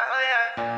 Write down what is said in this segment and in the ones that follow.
Bonsoir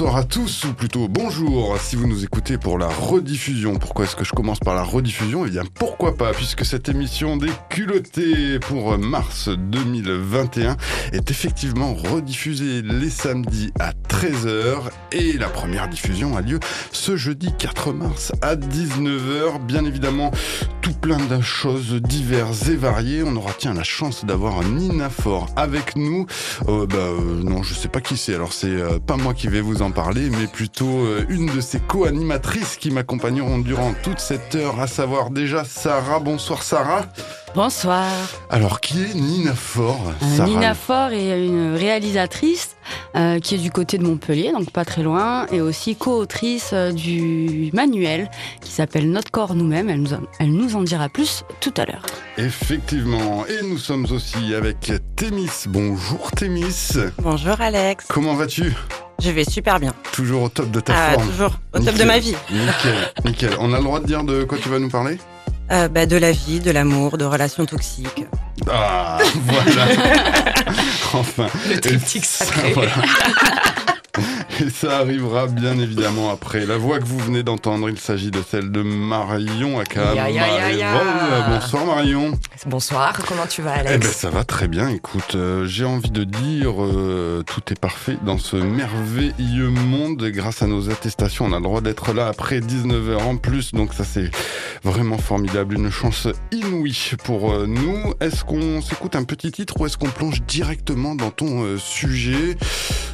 bonsoir à tous, ou plutôt bonjour si vous nous écoutez pour la rediffusion. Pourquoi est-ce que je commence par la rediffusion? Eh bien pourquoi pas, puisque cette émission des culottés pour mars 2021 est effectivement rediffusée les samedis à 13h et la première diffusion a lieu ce jeudi 4 mars à 19h. Bien évidemment, tout plein de choses diverses et variées. On aura tiens la chance d'avoir Nina Fort avec nous. Euh, bah, euh, non, je sais pas qui c'est. Alors c'est euh, pas moi qui vais vous en parler, mais plutôt euh, une de ses co-animatrices qui m'accompagneront durant toute cette heure, à savoir déjà Sarah. Bonsoir Sarah. Bonsoir. Alors qui est Nina Fort Euh, Sarah Nina Fort est une réalisatrice euh, qui est du côté de Montpellier, donc pas très loin, et aussi co-autrice euh, du manuel qui s'appelle Notre corps nous-mêmes. Elle nous, elle nous en dira plus tout à l'heure. Effectivement. Et nous sommes aussi avec Thémis. Bonjour Thémis. Bonjour Alex. Comment vas-tu? Je vais super bien. Toujours au top de ta Ah, forme. toujours au top de ma vie. Nickel, nickel. On a le droit de dire de quoi tu vas nous parler? Euh, bah, de la vie, de l'amour, de relations toxiques. Ah, voilà. enfin. Le Et triptyque ça, sacré. voilà. Et ça arrivera bien évidemment après. La voix que vous venez d'entendre, il s'agit de celle de Marion Aka. Marévol. Bonsoir Marion. Bonsoir, comment tu vas Eh Alex ben ça va très bien. Écoute, euh, j'ai envie de dire euh, tout est parfait dans ce merveilleux monde. Grâce à nos attestations, on a le droit d'être là après 19h en plus. Donc ça c'est vraiment formidable, une chance inouïe pour euh, nous. Est-ce qu'on s'écoute un petit titre ou est-ce qu'on plonge directement dans ton sujet?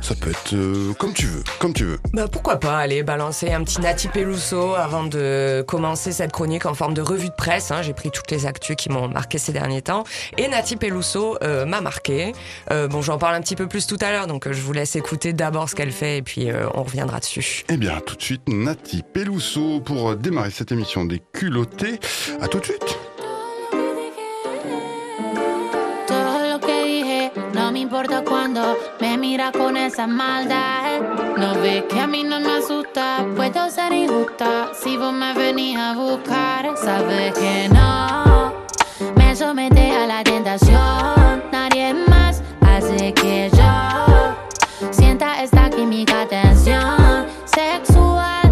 Ça peut être comme tu veux, comme tu veux. Bah pourquoi pas aller balancer un petit Nati Peluso avant de commencer cette chronique en forme de revue de presse. hein. J'ai pris toutes les actus qui m'ont marqué ces derniers temps. Et Nati Peluso euh, m'a marqué. Euh, bon, j'en parle un petit peu plus tout à l'heure, donc euh, je vous laisse écouter d'abord ce qu'elle fait et puis euh, on reviendra dessus. Eh bien, tout de suite, Nati Peluso pour démarrer cette émission des culottés. À tout de suite. Importa cuando me mira con esa maldad. No ves que a mí no me asusta, puedo ser injusta. Si vos me venís a buscar, sabes que no me somete a la tentación. Nadie más hace que yo sienta esta química tensión sexual.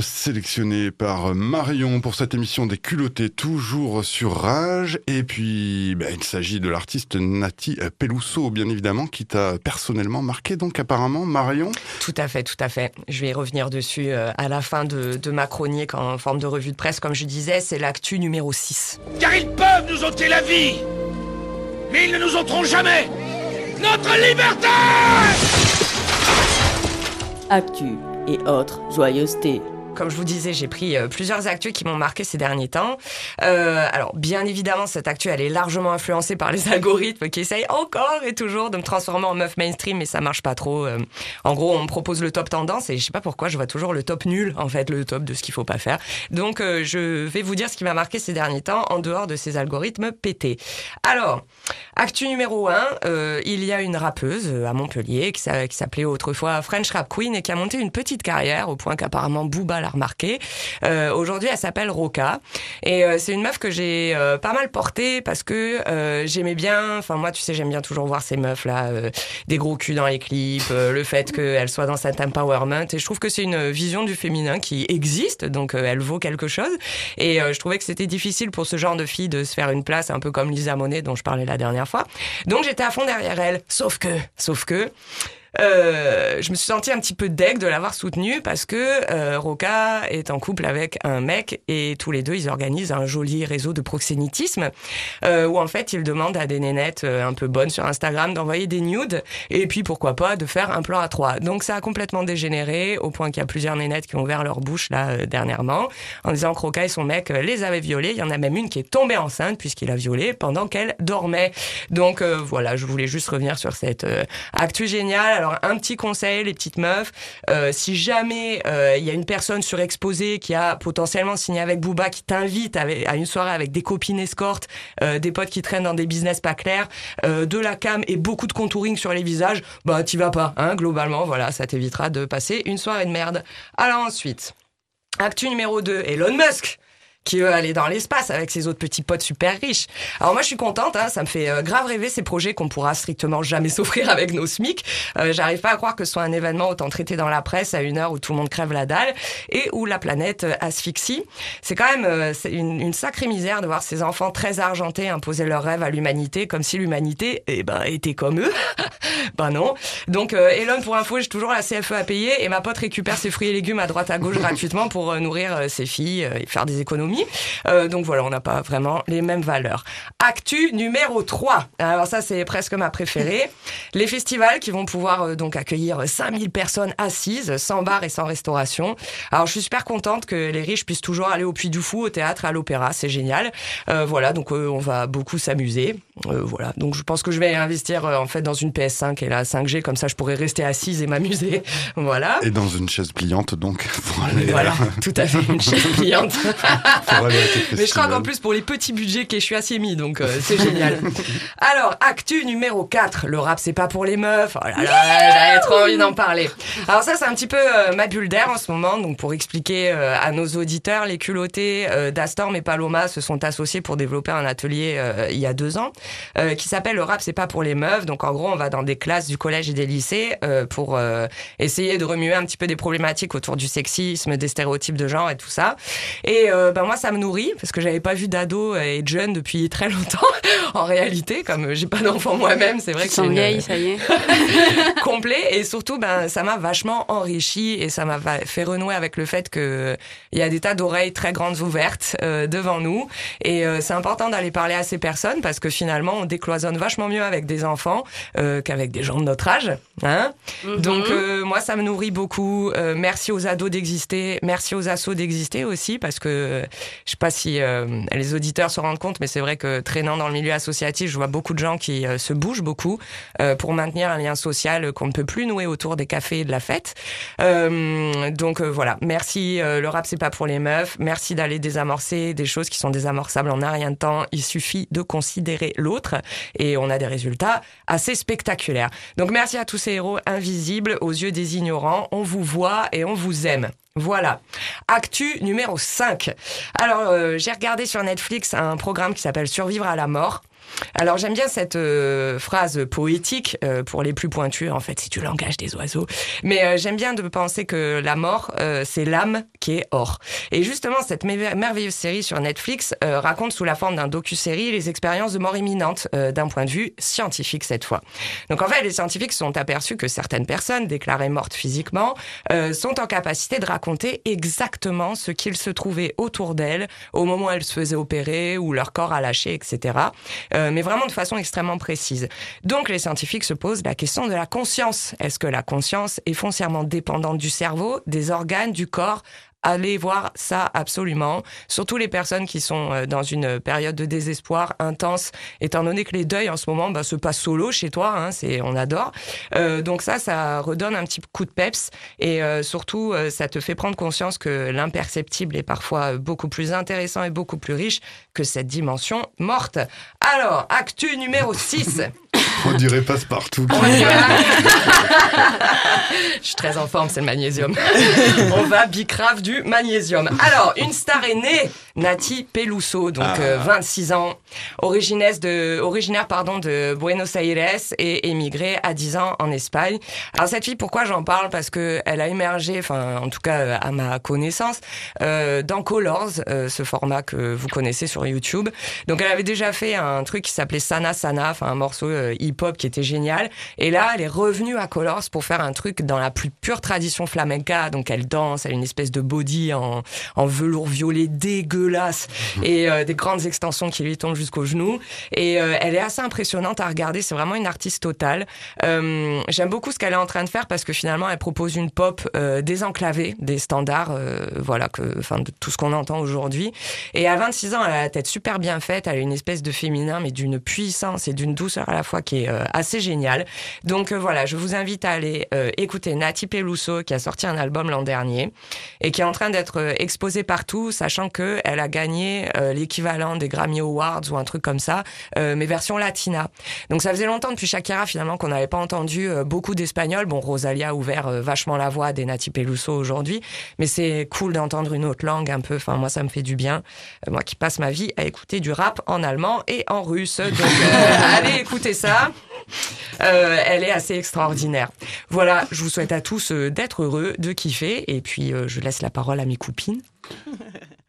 Titre sélectionné par Marion pour cette émission des culottés, toujours sur Rage. Et puis, ben, il s'agit de l'artiste Nati Peluso, bien évidemment, qui t'a personnellement marqué, donc apparemment, Marion. Tout à fait, tout à fait. Je vais revenir dessus euh, à la fin de, de ma chronique en forme de revue de presse. Comme je disais, c'est l'actu numéro 6. Car ils peuvent nous ôter la vie, mais ils ne nous ôteront jamais notre liberté Actu et autres joyeusetés. Comme je vous disais, j'ai pris euh, plusieurs actus qui m'ont marqué ces derniers temps. Euh, alors, bien évidemment, cette actu, elle est largement influencée par les algorithmes qui essayent encore et toujours de me transformer en meuf mainstream, mais ça marche pas trop. Euh, en gros, on me propose le top tendance et je sais pas pourquoi, je vois toujours le top nul, en fait, le top de ce qu'il faut pas faire. Donc, je vais vous dire ce qui m'a marqué ces derniers temps en dehors de ces algorithmes pétés. Alors, actu numéro 1, euh, il y a une rappeuse à Montpellier qui s'appelait autrefois French Rap Queen et qui a monté une petite carrière au point qu'apparemment Booba l'a remarqué. Euh, Aujourd'hui, elle s'appelle Roca et euh, c'est une meuf que j'ai euh, pas mal portée parce que euh, j'aimais bien, enfin moi tu sais j'aime bien toujours voir ces meufs là, euh, des gros culs dans les clips, euh, le fait qu'elles soient dans cet empowerment et je trouve que c'est une vision du féminin qui existe donc elle vaut quelque chose et je trouvais que c'était difficile pour ce genre de fille de se faire une place un peu comme Lisa Monet dont je parlais la dernière fois. Donc j'étais à fond derrière elle, sauf que, sauf que euh, je me suis sentie un petit peu deg de l'avoir soutenue parce que euh, Roca est en couple avec un mec et tous les deux ils organisent un joli réseau de proxénétisme euh, où en fait ils demandent à des nénettes euh, un peu bonnes sur Instagram d'envoyer des nudes et puis pourquoi pas de faire un plan à trois. Donc ça a complètement dégénéré au point qu'il y a plusieurs nénettes qui ont ouvert leur bouche là euh, dernièrement en disant que Roca et son mec les avaient violés. Il y en a même une qui est tombée enceinte puisqu'il a violé pendant qu'elle dormait. Donc voilà, je voulais juste revenir sur cette actu géniale. Un petit conseil, les petites meufs, euh, si jamais euh, il y a une personne surexposée qui a potentiellement signé avec Booba, qui t'invite à une soirée avec des copines escortes, euh, des potes qui traînent dans des business pas clairs, euh, de la cam et beaucoup de contouring sur les visages, bah t'y vas pas, hein, globalement, voilà, ça t'évitera de passer une soirée de merde. Alors ensuite, actu numéro 2, Elon Musk qui veut aller dans l'espace avec ses autres petits potes super riches. Alors moi je suis contente, hein, ça me fait euh, grave rêver ces projets qu'on pourra strictement jamais s'offrir avec nos SMIC. Euh, J'arrive pas à croire que ce soit un événement autant traité dans la presse à une heure où tout le monde crève la dalle et où la planète euh, asphyxie. C'est quand même euh, une, une sacrée misère de voir ces enfants très argentés imposer leurs rêves à l'humanité comme si l'humanité eh ben, était comme eux. ben non. Donc euh, Elon pour info j'ai toujours la CFE à payer et ma pote récupère ses fruits et légumes à droite à gauche gratuitement pour euh, nourrir ses filles et faire des économies. Euh, donc voilà, on n'a pas vraiment les mêmes valeurs. Actu numéro 3. Alors ça, c'est presque ma préférée. Les festivals qui vont pouvoir euh, donc accueillir 5000 personnes assises, sans bar et sans restauration. Alors je suis super contente que les riches puissent toujours aller au Puy du Fou, au théâtre, à l'opéra. C'est génial. Euh, voilà, donc on va beaucoup s'amuser. Euh, voilà, donc je pense que je vais investir euh, en fait dans une PS5 et la 5G, comme ça je pourrais rester assise et m'amuser. voilà. Et dans une chaise pliante, donc, pour aller, Voilà, tout à fait, une chaise pliante. Mais je crois qu'en plus pour les petits budgets que je suis assez mis, donc euh, c'est génial. Alors, actu numéro 4, le rap c'est pas pour les meufs. Oh là là, j'avais trop envie d'en parler. Alors ça c'est un petit peu euh, ma bulle d'air en ce moment, donc pour expliquer euh, à nos auditeurs, les culottés euh, d'Astorm et Paloma se sont associés pour développer un atelier euh, il y a deux ans euh, qui s'appelle le rap c'est pas pour les meufs. Donc en gros on va dans des classes du collège et des lycées euh, pour euh, essayer de remuer un petit peu des problématiques autour du sexisme, des stéréotypes de genre et tout ça. Et euh, ben moi ça me nourrit parce que j'avais pas vu d'ado et de jeune depuis très longtemps en réalité comme j'ai pas d'enfant moi-même c'est vrai que c'est une- vieille, ça y est. complet et surtout ben ça m'a vachement enrichi et ça m'a fait renouer avec le fait que il y a des tas d'oreilles très grandes ouvertes euh, devant nous et euh, c'est important d'aller parler à ces personnes parce que finalement on décloisonne vachement mieux avec des enfants euh, qu'avec des gens de notre âge hein donc euh, moi ça me nourrit beaucoup Euh, merci aux ados d'exister merci aux assos d'exister aussi parce que euh, je sais pas si euh, les auditeurs se rendent compte mais c'est vrai que traînant dans le milieu associatif je vois beaucoup de gens qui euh, se bougent beaucoup euh, pour maintenir un lien social qu'on ne peut plus nouer autour des cafés et de la fête. Euh, donc euh, voilà, merci. euh, le rap c'est pas pour les meufs. Merci d'aller désamorcer des choses qui sont désamorçables en un rien de temps. Il suffit de considérer l'autre et on a des résultats assez spectaculaires. Donc merci à tous héros invisibles aux yeux des ignorants. On vous voit et on vous aime. Voilà. Actu numéro 5. Alors, euh, j'ai regardé sur Netflix un programme qui s'appelle Survivre à la mort. Alors j'aime bien cette euh, phrase poétique euh, pour les plus pointus. En fait, c'est du langage des oiseaux. Mais euh, j'aime bien de penser que la mort, euh, c'est l'âme qui est or. Et justement, cette mer- merveilleuse série sur Netflix euh, raconte sous la forme d'un docu-série les expériences de mort imminente euh, d'un point de vue scientifique cette fois. Donc en fait, les scientifiques sont aperçus que certaines personnes déclarées mortes physiquement sont en capacité de raconter exactement ce qu'il se trouvait autour d'elles au moment où elles se faisaient opérer, où leur corps a lâché, etc. Euh, mais vraiment de façon extrêmement précise. Donc les scientifiques se posent la question de la conscience. Est-ce que la conscience est foncièrement dépendante du cerveau, des organes, du corps Allez voir ça absolument. Surtout les personnes qui sont euh, dans une période de désespoir intense, étant donné que les deuils en ce moment bah, se passent solo chez toi, hein, c'est on adore. Euh, donc ça, ça redonne un petit coup de peps et euh, surtout euh, ça te fait prendre conscience que l'imperceptible est parfois beaucoup plus intéressant et beaucoup plus riche que cette dimension morte. Alors, actu numéro 6. On dirait passe-partout. Je suis très en forme, c'est le magnésium. On va bicrave du magnésium. Alors, une star est née, Nati Peluso, donc Ah. euh, 26 ans, originaire de, originaire pardon de Buenos Aires et émigrée à 10 ans en Espagne. Alors cette fille, pourquoi j'en parle? Parce que elle a émergé, enfin en tout cas à ma connaissance, euh, dans Colors, euh, ce format que vous connaissez sur YouTube. Donc elle avait déjà fait un truc qui s'appelait Sana Sana, enfin un morceau euh, hip-hop qui était génial. Et là, elle est revenue à Colors pour faire un truc dans la plus pure tradition flamenca. Donc elle danse, elle a une espèce de body en, en velours violet dégueulasse et euh, des grandes extensions qui lui tombent jusqu'aux genoux. Et euh, elle est assez impressionnante à regarder. C'est vraiment une artiste totale. Euh, J'aime beaucoup ce qu'elle est en train de faire parce que finalement, elle propose une pop désenclavée des standards, voilà, que, enfin, de tout ce qu'on entend aujourd'hui. Et à 26 ans, elle a la tête super bien faite. Elle a une espèce de féminin, mais d'une puissance et d'une douceur à la fois qui est euh, assez géniale. Donc euh, voilà, je vous invite à aller euh, écouter Nati Peluso qui a sorti un album l'an dernier et qui est en train d'être exposée partout, sachant que elle a gagné euh, l'équivalent des Grammy Awards ou un truc comme ça, euh, mais version latina. Donc ça faisait longtemps depuis Shakira finalement qu'on n'avait pas entendu euh, beaucoup d'espagnol. Bon, Rosalia a ouvert euh, vachement la voix des Nati Peluso aujourd'hui, mais c'est cool d'entendre une autre langue un peu. Enfin, moi, ça me fait du bien. Moi qui passe ma vie à écouter du rap en allemand et en russe. Donc, euh, allez écouter ça. Euh, elle est assez extraordinaire. Voilà, je vous souhaite à tous euh, d'être heureux, de kiffer, et puis euh, je laisse la parole à mes copines.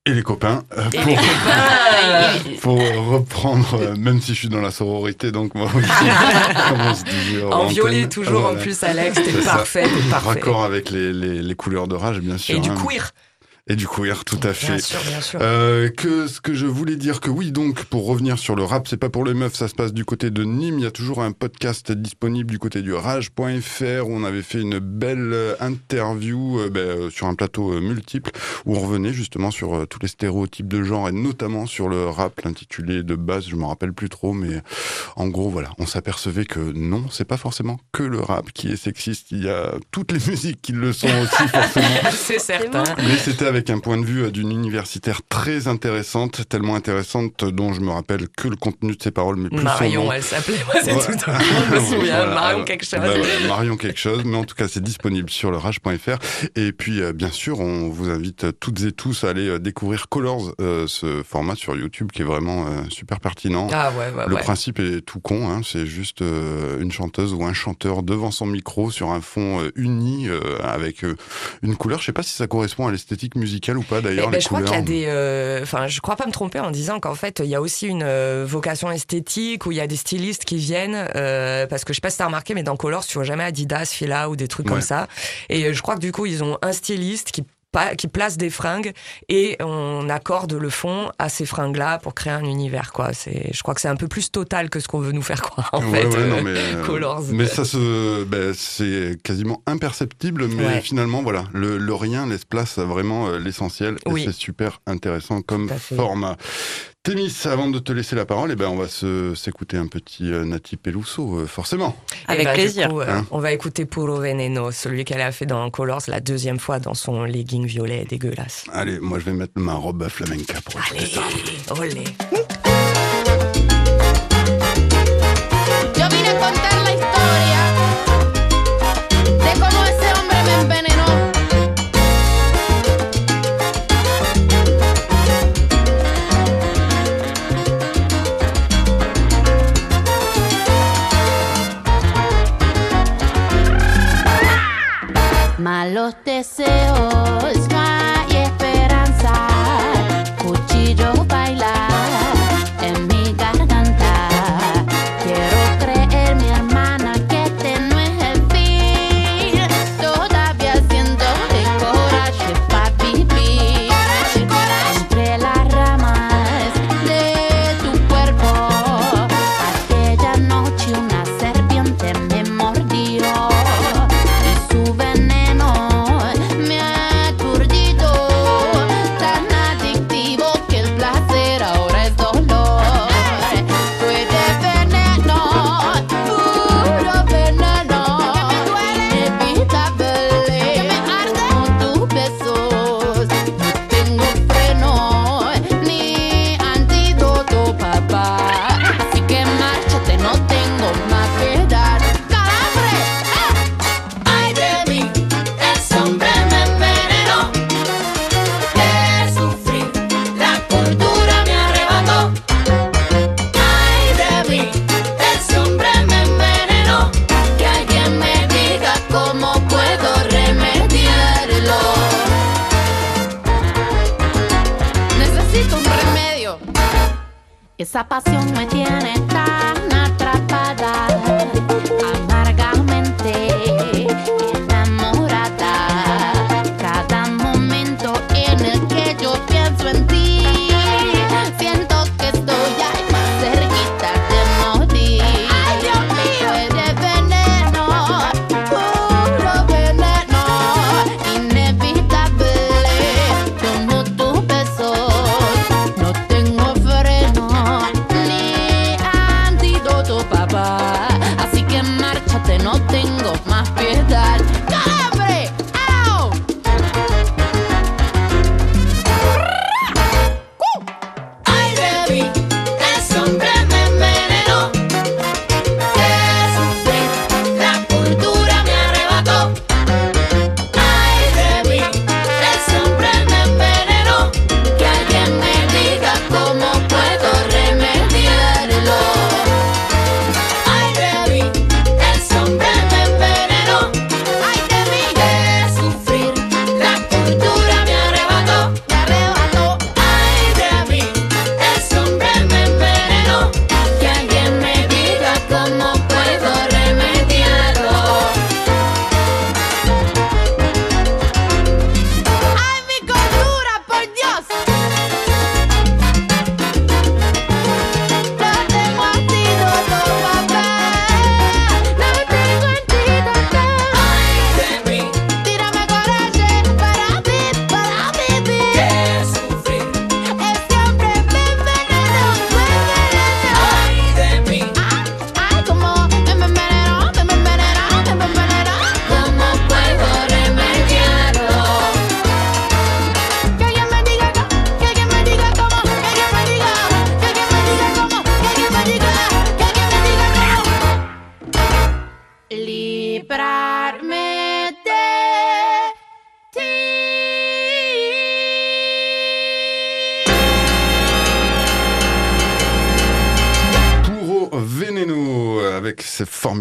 Et les copains, euh, Et pour, les copains, pour reprendre, euh, même si je suis dans la sororité, donc moi aussi, comme on se hors en antenne. violet toujours en plus, Alex, t'es parfait, parfait. Raccord avec les, les, les couleurs de rage, bien sûr. Et du hein. queer, Et du queer, tout à fait. bien sûr, bien sûr. Euh, que ce que je voulais dire que oui donc pour revenir sur le rap c'est pas pour les meufs ça se passe du côté de Nîmes il y a toujours un podcast disponible du côté du rage.fr où on avait fait une belle euh, interview euh, ben, euh, sur un plateau euh, multiple où on revenait justement sur euh, tous les stéréotypes de genre et notamment sur le rap l'intitulé de base je me rappelle plus trop mais en gros voilà on s'apercevait que non c'est pas forcément que le rap qui est sexiste il y a toutes les musiques qui le sont aussi forcément C'est certain. mais c'était avec un point de vue euh, d'une universitaire très intéressante, tellement intéressante euh, dont je me rappelle que le contenu de ses paroles, mais plus son Marion, nom. elle s'appelait, moi c'est Ouais. tout. Je me souviens, Voilà. Marion quelque chose. Bah ouais, Marion quelque chose, mais en tout cas c'est disponible sur le rage.fr. Et puis euh, bien sûr, on vous invite toutes et tous à aller découvrir Colors, euh, ce format sur YouTube qui est vraiment euh, super pertinent. Ah ouais, ouais, Le principe est tout con, hein, c'est juste une chanteuse ou un chanteur devant son micro sur un fond uni avec une couleur. Je sais pas si ça correspond à l'esthétique musicale ou pas Eh d'ailleurs. ben, je crois qu'il y a des, euh, enfin, je crois pas me tromper en disant qu'en fait, il y a aussi une euh, vocation esthétique où il y a des stylistes qui viennent, euh, parce que je sais pas si t'as remarqué, mais dans Colors, tu vois jamais Adidas, Fila ou des trucs Ouais. comme ça. Et euh, je crois que du coup, ils ont un styliste qui qui place des fringues et on accorde le fond à ces fringues-là pour créer un univers, quoi. C'est, je crois que c'est un peu plus total que ce qu'on veut nous faire croire, en Ouais, fait. ouais, euh, non, mais, euh, Colors. mais ça se, ben, c'est quasiment imperceptible, mais Ouais. finalement, voilà, le, le rien laisse place à vraiment euh, l'essentiel, et c'est super intéressant comme format. Témis, avant de te laisser la parole, eh ben, on va s'écouter un petit euh, Nati Peluso, euh, forcément. Eh Avec ben, plaisir. coup, euh, Hein on va écouter Puro Veneno, celui qu'elle a fait dans Colors la deuxième fois dans son legging violet dégueulasse. Allez, moi je vais mettre ma robe à flamenca pour écouter Allez, ça. olé. Malos deseos,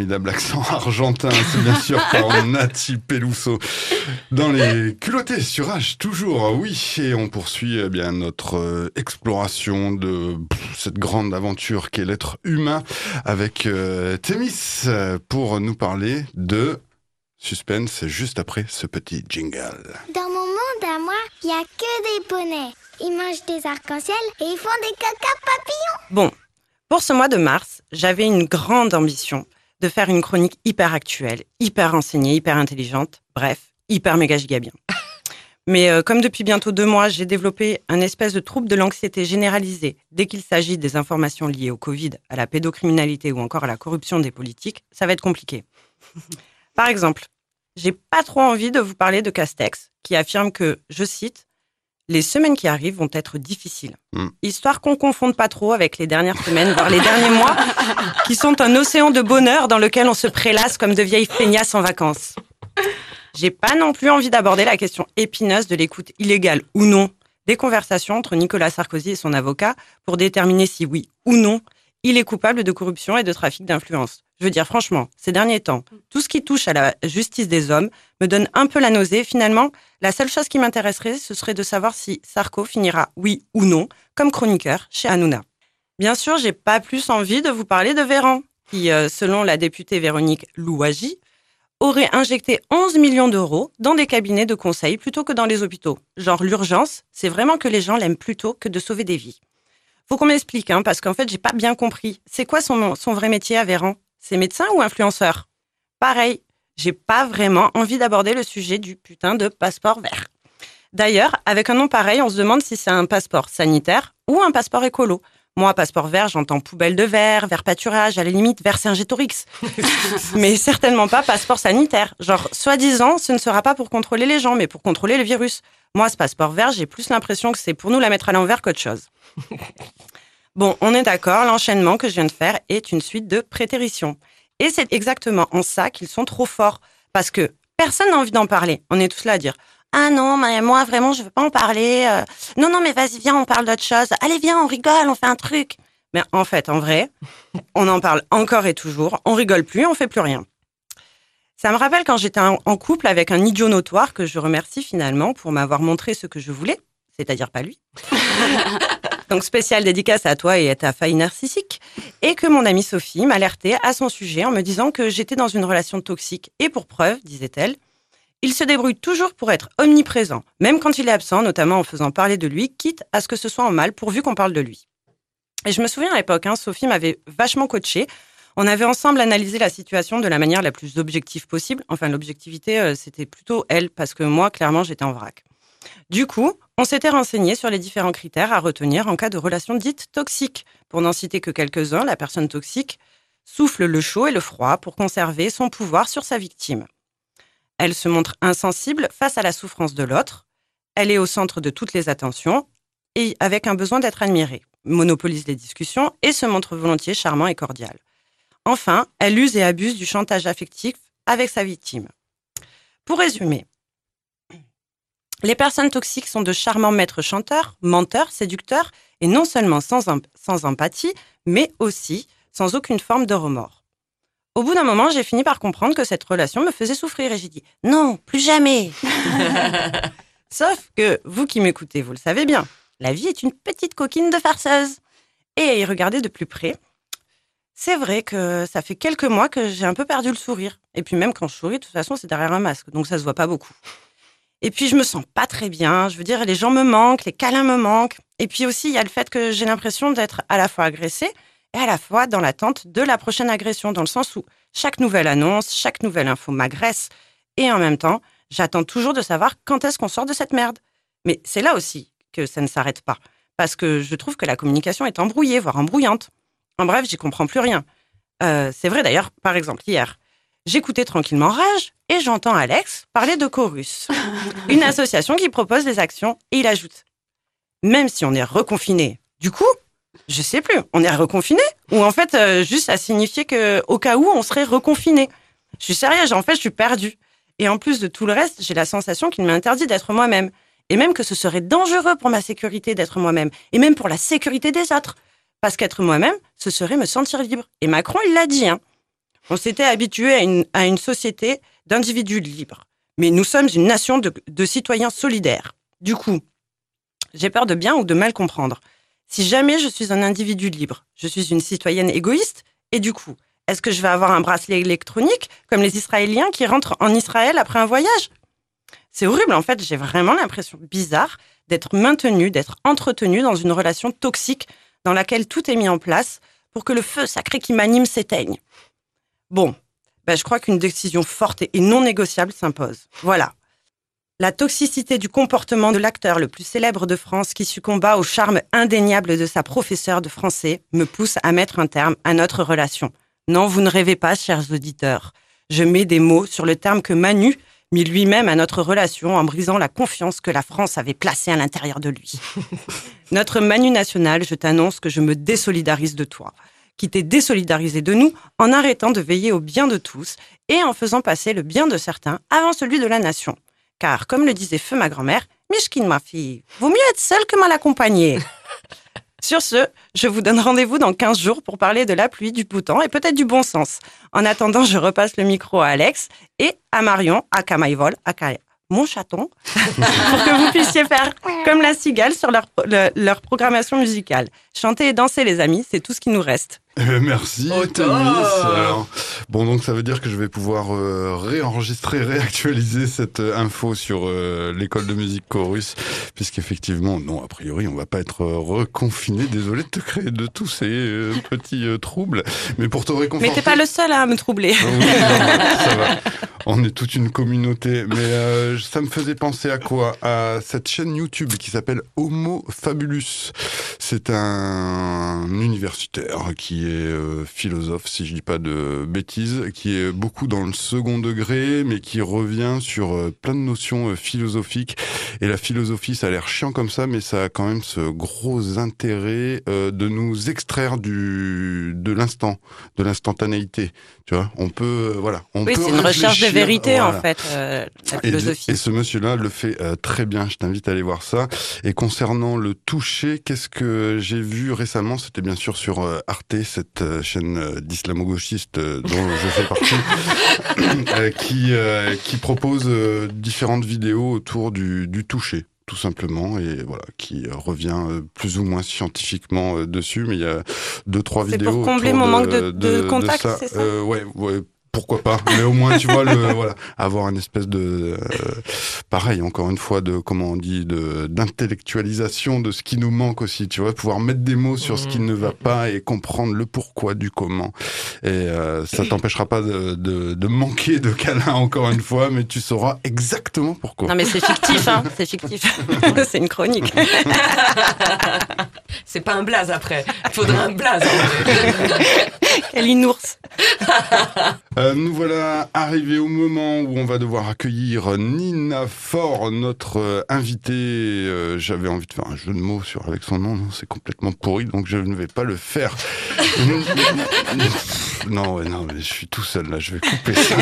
formidable accent argentin, c'est bien sûr par Nati Peluso. Dans les culottés sur H, toujours, oui, et on poursuit eh bien notre euh, exploration de cette grande aventure qu'est l'être humain avec euh, Thémis euh, pour nous parler de suspense juste après ce petit jingle. Dans mon monde à moi, il y a que des poneys. Ils mangent des arcs-en-ciel et ils font des caca papillons. Bon, pour ce mois de mars, j'avais une grande ambition de faire une chronique hyper actuelle, hyper renseignée, hyper intelligente, bref, hyper méga giga bien. Mais euh, comme depuis bientôt deux mois, j'ai développé un espèce de trouble de l'anxiété généralisée dès qu'il s'agit des informations liées au Covid, à la pédocriminalité ou encore à la corruption des politiques, ça va être compliqué. Par exemple, j'ai pas trop envie de vous parler de Castex, qui affirme que, je cite, les semaines qui arrivent vont être difficiles. Mm. Histoire qu'on confonde pas trop avec les dernières semaines, voire les derniers mois, qui sont un océan de bonheur dans lequel on se prélasse comme de vieilles feignasses en vacances. J'ai pas non plus envie d'aborder la question épineuse de l'écoute illégale ou non des conversations entre Nicolas Sarkozy et son avocat pour déterminer si oui ou non il est coupable de corruption et de trafic d'influence. Je veux dire, franchement, ces derniers temps, tout ce qui touche à la justice des hommes me donne un peu la nausée. Finalement, la seule chose qui m'intéresserait, ce serait de savoir si Sarko finira, oui ou non, comme chroniqueur chez Hanouna. Bien sûr, j'ai pas plus envie de vous parler de Véran, qui, euh, selon la députée Véronique Louagie, aurait injecté 11 millions d'euros dans des cabinets de conseil plutôt que dans les hôpitaux. Genre, l'urgence, c'est vraiment que les gens l'aiment plutôt que de sauver des vies. Faut qu'on m'explique, hein, parce qu'en fait, j'ai pas bien compris. C'est quoi son, son vrai métier à Véran? C'est médecin ou influenceur? Pareil, j'ai pas vraiment envie d'aborder le sujet du putain de passeport vert. D'ailleurs, avec un nom pareil, on se demande si c'est un passeport sanitaire ou un passeport écolo. Moi, passeport vert, j'entends poubelle de verre, vert pâturage, à la limite, vert Saint-Gétorix. mais certainement pas passeport sanitaire. Genre, soi-disant, ce ne sera pas pour contrôler les gens, mais pour contrôler le virus. Moi, ce passeport vert, j'ai plus l'impression que c'est pour nous la mettre à l'envers qu'autre chose. Bon, on est d'accord, l'enchaînement que je viens de faire est une suite de prétéritions. Et c'est exactement en ça qu'ils sont trop forts. Parce que personne n'a envie d'en parler. On est tous là à dire ah non, mais moi vraiment je veux pas en parler. euh. Non non, mais vas-y viens, on parle d'autre chose. Allez viens, on rigole, on fait un truc. Mais en fait, en vrai, on en parle encore et toujours. On rigole plus, on fait plus rien. Ça me rappelle quand j'étais en en couple avec un idiot notoire que je remercie finalement pour m'avoir montré ce que je voulais, c'est-à-dire pas lui. Donc spécial dédicace à toi et à ta faille narcissique. Et que mon amie Sophie m'alertait à son sujet en me disant que j'étais dans une relation toxique. Et pour preuve, disait-elle, il se débrouille toujours pour être omniprésent, même quand il est absent, notamment en faisant parler de lui, quitte à ce que ce soit en mal pourvu qu'on parle de lui. Et je me souviens à l'époque, hein, Sophie m'avait vachement coachée. On avait ensemble analysé la situation de la manière la plus objective possible. Enfin, l'objectivité, euh, c'était plutôt elle, parce que moi, clairement, j'étais en vrac. Du coup, on s'était renseigné sur les différents critères à retenir en cas de relation dite toxique. Pour n'en citer que quelques-uns, la personne toxique souffle le chaud et le froid pour conserver son pouvoir sur sa victime. Elle se montre insensible face à la souffrance de l'autre. Elle est au centre de toutes les attentions et avec un besoin d'être admirée. Monopolise les discussions et se montre volontiers charmant et cordial. Enfin, elle use et abuse du chantage affectif avec sa victime. Pour résumer, les personnes toxiques sont de charmants maîtres chanteurs, menteurs, séducteurs, et non seulement sans, em- sans empathie, mais aussi sans aucune forme de remords. Au bout d'un moment, j'ai fini par comprendre que cette relation me faisait souffrir et j'ai dit non, plus jamais. Sauf que vous qui m'écoutez, vous le savez bien, la vie est une petite coquine de farceuse. Et à y regarder de plus près, c'est vrai que ça fait quelques mois que j'ai un peu perdu le sourire. Et puis même quand je souris, de toute façon, c'est derrière un masque, donc ça se voit pas beaucoup. Et puis je me sens pas très bien. Je veux dire, les gens me manquent, les câlins me manquent. Et puis aussi, il y a le fait que j'ai l'impression d'être à la fois agressée et à la fois dans l'attente de la prochaine agression, dans le sens où chaque nouvelle annonce, chaque nouvelle info m'agresse. Et en même temps, j'attends toujours de savoir quand est-ce qu'on sort de cette merde. Mais c'est là aussi que ça ne s'arrête pas. Parce que je trouve que la communication est embrouillée, voire embrouillante. En bref, j'y comprends plus rien. Euh, c'est vrai d'ailleurs, par exemple, hier, j'écoutais tranquillement Rage et j'entends Alex parler de Chorus, une association qui propose des actions et il ajoute Même si on est reconfiné, du coup, je sais plus, on est reconfiné ou en fait euh, juste à signifier que au cas où on serait reconfiné. Je suis sérieuse, en fait, je suis perdue. Et en plus de tout le reste, j'ai la sensation qu'il m'interdit d'être moi-même. Et même que ce serait dangereux pour ma sécurité d'être moi-même. Et même pour la sécurité des autres. Parce qu'être moi-même, ce serait me sentir libre. Et Macron, il l'a dit. Hein. On s'était habitué à une, société d'individus libres. Mais nous sommes une nation de, de citoyens solidaires. Du coup, j'ai peur de bien ou de mal comprendre. Si jamais je suis un individu libre, je suis une citoyenne égoïste. Et du coup, est-ce que je vais avoir un bracelet électronique comme les Israéliens qui rentrent en Israël après un voyage? C'est horrible, en fait, j'ai vraiment l'impression bizarre d'être maintenue, d'être entretenue dans une relation toxique dans laquelle tout est mis en place pour que le feu sacré qui m'anime s'éteigne. Bon, ben, je crois qu'une décision forte et non négociable s'impose. Voilà. La toxicité du comportement de l'acteur le plus célèbre de France qui succomba au charme indéniable de sa professeure de français me pousse à mettre un terme à notre relation. Non, vous ne rêvez pas, chers auditeurs. Je mets des mots sur le terme que Manu mit lui-même à notre relation en brisant la confiance que la France avait placée à l'intérieur de lui. Notre Manu national, je t'annonce que je me désolidarise de toi, qui t'es désolidarisé de nous en arrêtant de veiller au bien de tous et en faisant passer le bien de certains avant celui de la nation. Car, comme le disait feu ma grand-mère, Mishkin, ma fille, vaut mieux être seule que mal accompagnée. Sur ce, je vous donne rendez-vous dans 15 jours pour parler de la pluie, du temps et peut-être du bon sens. En attendant, je repasse le micro à Alex et à Marion, à Kamaïvol, à Kaya mon chaton, pour que vous puissiez faire comme la cigale sur leur, le- leur programmation musicale. Chanter et danser, les amis, c'est tout ce qui nous reste. Euh, merci. Alors, bon, donc ça veut dire que je vais pouvoir euh, réenregistrer, réactualiser cette euh, info sur euh, l'école de musique chorus, puisqu'effectivement, non, a priori, on va pas être reconfiné. Désolé de te créer de tous ces euh, petits euh, troubles, mais pour te réconforter. Mais t'es pas le seul à me troubler. Oui, non, ça va. On est toute une communauté. Mais euh, ça me faisait penser à quoi? À cette chaîne YouTube qui s'appelle Homo Fabulus. C'est un universitaire qui est euh, philosophe, si je dis pas de bêtises, qui est beaucoup dans le second degré, mais qui revient sur euh, plein de notions euh, philosophiques. Et la philosophie, ça a l'air chiant comme ça, mais ça a quand même ce gros intérêt de nous extraire du de l'instant, de l'instantanéité. Tu vois, on peut, euh, voilà, on Oui, peut c'est une recherche de vérité, en fait, euh, la philosophie. et ce monsieur-là le fait euh, très bien. Je t'invite à aller voir ça. Et concernant le toucher, qu'est-ce que j'ai vu récemment? C'était bien sûr sur euh, Arte, cette euh, chaîne d'islamo-gauchistes dont je fais partie, euh, qui euh, qui propose euh, différentes vidéos autour du, du toucher tout simplement et voilà qui euh, revient euh, plus ou moins scientifiquement euh, dessus mais il y a deux trois C'est vidéos pour combler mon manque de- de contact, c'est ça? Euh, ouais ouais pourquoi pas mais au moins tu vois le voilà avoir une espèce de euh, pareil encore une fois de comment on dit de d'intellectualisation de ce qui nous manque aussi tu vois pouvoir mettre des mots sur ce qui ne va pas et comprendre le pourquoi du comment et euh, ça t'empêchera pas de, de, de manquer de câlin encore une fois mais tu sauras exactement pourquoi Non, mais c'est fictif, hein, c'est fictif. c'est une chronique. C'est pas un blaze après. Il faudrait un blaze. en vrai. Kalinours. Euh, nous voilà arrivés au moment où on va devoir accueillir Nina Fort, notre euh, invitée. Euh, J'avais envie de faire un jeu de mots sur avec son nom, c'est complètement pourri, donc je ne vais pas le faire. non, ouais, non, mais je suis tout seul là, je vais couper ça.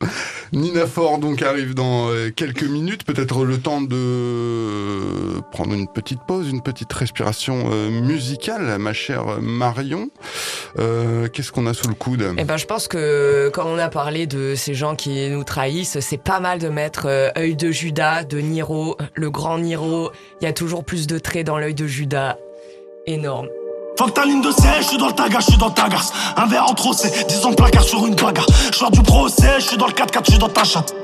Nina Fort donc arrive dans euh, quelques minutes, peut-être le temps de prendre une petite pause, une petite respiration euh, musicale, ma chère Marion. Euh, Qu'est-ce qu'on a sous le coude? Eh ben, je pense que quand on a parlé de ces gens qui nous trahissent, c'est pas mal de mettre euh, œil de Judas, de Niro, le grand Niro. Il y a toujours plus de traits dans l'œil de Judas. Énorme. Fuck ta ligne de siège, je suis dans le taga, je suis dans ta garce. Un verre en trop, c'est 10 ans de placard sur une bagarre. Je du procès, je suis dans le 4-4, je suis dans ta chatte.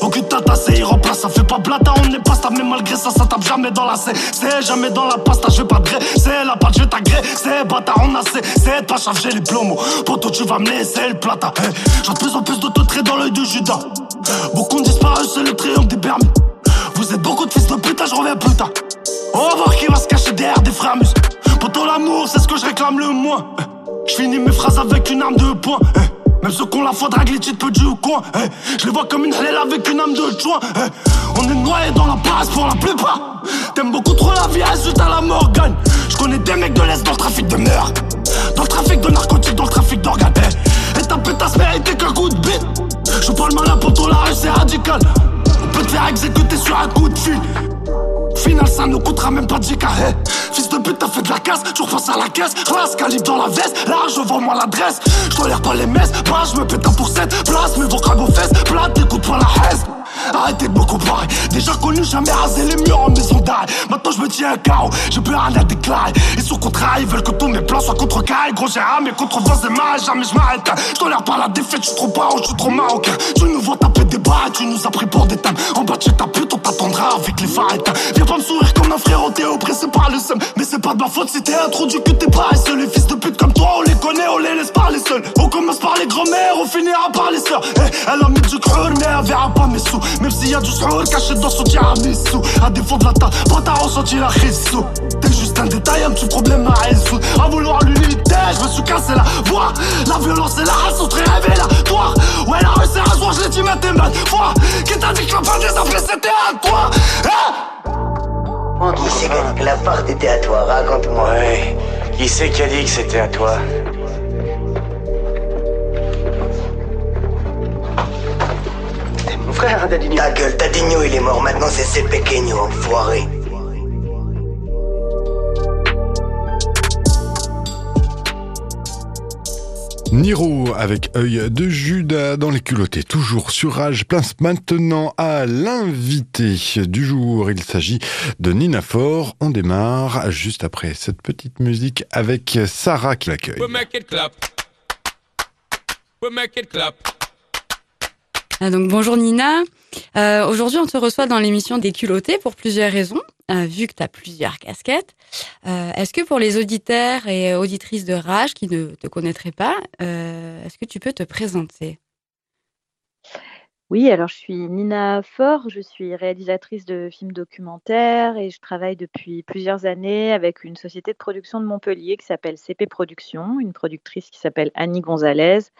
Aucune tata, c'est il remplace, ça fait pas blata, on n'est pas stable, mais malgré ça, ça tape jamais dans la C. C'est jamais dans la pasta, je vais pas de gré. C'est la pâte, je t'agréer. C'est bâtard, on a C. C'est pas j'ai les plomos. Poto, tu vas me laisser le plata. J'ai de plus en plus d'auto-traits dans l'œil de Judas. Beaucoup disparu, c'est le triomphe des Bermudes. Vous êtes beaucoup de fils de putain, je reviens plus tard. On va voir qui va se cacher derrière des frères mus. Poto, l'amour, c'est ce que je réclame le moins. Je finis mes phrases avec une arme de poing. eh. Même ceux qu'on la foi drague les titres peu du coin. eh. Je les vois comme une halal avec une âme de joint. eh. On est noyés dans la passe pour la plupart. T'aimes beaucoup trop la vie, résultat la mort gagne. Je connais des mecs de l'Est dans le trafic de meurtre. Dans le trafic de narcotiques, dans le trafic d'organes. eh. Et ta pétasse mérité qu'un coup de bite. Je parle malin pour ton la rue, c'est radical. On peut te faire exécuter sur un coup de fil. Final, ça nous coûtera même pas de giga, hey. Fils de pute, t'as fait de la casse, tu repenses à la caisse, race, calibre dans la veste, là je vends moi l'adresse, je pas les messes, bah je me pète un pour 7, place mes vocales aux fesses, plate, t'écoutes pas la haise. Arrêtez de me déjà connu, jamais rasé les murs en maison d'arrêt. Maintenant je me tiens à carreau, j'ai plus rien à déclarer. Ils sont contre ils veulent que tous mes plans soient contre carré. Gros, j'ai ramé contre vents et jamais je m'arrête. Je tolère pas la défaite, je suis trop paro, je suis trop marocain. Tu nous vois taper des barres, tu nous as pris pour des tames. En bas de chez ta pute, on t'attendra avec les éteints. Viens pas me sourire comme un frérot, t'es oppressé par le seum. Mais c'est pas de ma faute si t'es introduit que t'es paresseux. Les fils de pute comme toi, on les connaît, on les laisse parler seuls. On commence par les grands-mères, on finira par les sœurs. Eh, elle a mis du creux, mais elle verra pas mes sous. Même s'il y a du sourd caché dans son tiramisu. À défaut de la ta, t'as ressenti la rissou. T'es juste un détail, un petit problème à résoudre. À vouloir l'unité, je me suis cassé la voix. La violence et la race sont très révélatoire. Ouais, la rue c'est rasoir, je l'ai dit, mais t'es mal. Foi, qui t'a dit que la fin des affaires c'était à toi? Eh Qui c'est qui a dit que la part était à toi? Raconte-moi. Ouais. Qui c'est qui a dit que c'était à toi? Frère, Dadinho. Ta gueule, Dadinho, il est mort. Maintenant, c'est ses pequeño, enfoiré. Niro avec œil de Judas dans les culottés, toujours sur Rage. Place maintenant à l'invité du jour. Il s'agit de Nina Fort. On démarre juste après cette petite musique avec Sarah qui l'accueille. Donc bonjour Nina. Euh, Aujourd'hui, on te reçoit dans l'émission des culottés pour plusieurs raisons. Euh, vu que tu as plusieurs casquettes, euh, est-ce que pour les auditeurs et auditrices de Rage qui ne te connaîtraient pas, euh, est-ce que tu peux te présenter? Oui, alors je suis Nina Faure, je suis réalisatrice de films documentaires et je travaille depuis plusieurs années avec une société de production de Montpellier qui s'appelle CP Productions, une productrice qui s'appelle Annie Gonzalez.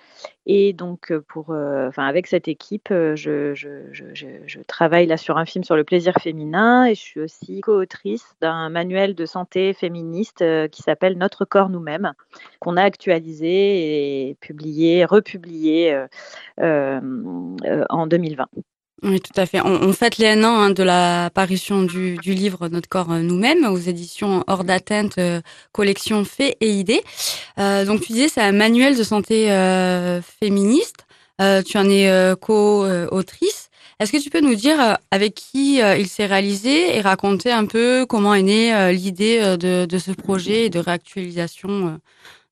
Et donc, pour, euh, avec cette équipe, euh, je, travaille là sur un film sur le plaisir féminin et je suis aussi co-autrice d'un manuel de santé féministe euh, qui s'appelle Notre corps nous-mêmes, qu'on a actualisé et publié, republié euh, en 2020. Oui, tout à fait. On, on fête les un an hein, de l'apparition du, du, livre Notre corps euh, nous-mêmes aux éditions Hors d'atteinte, euh, collection Fait et Idées. Euh, donc tu disais c'est un manuel de santé euh, féministe. Euh, tu en es co-autrice. Est-ce que tu peux nous dire avec qui il s'est réalisé et raconter un peu comment est née l'idée de, de, ce projet et de réactualisation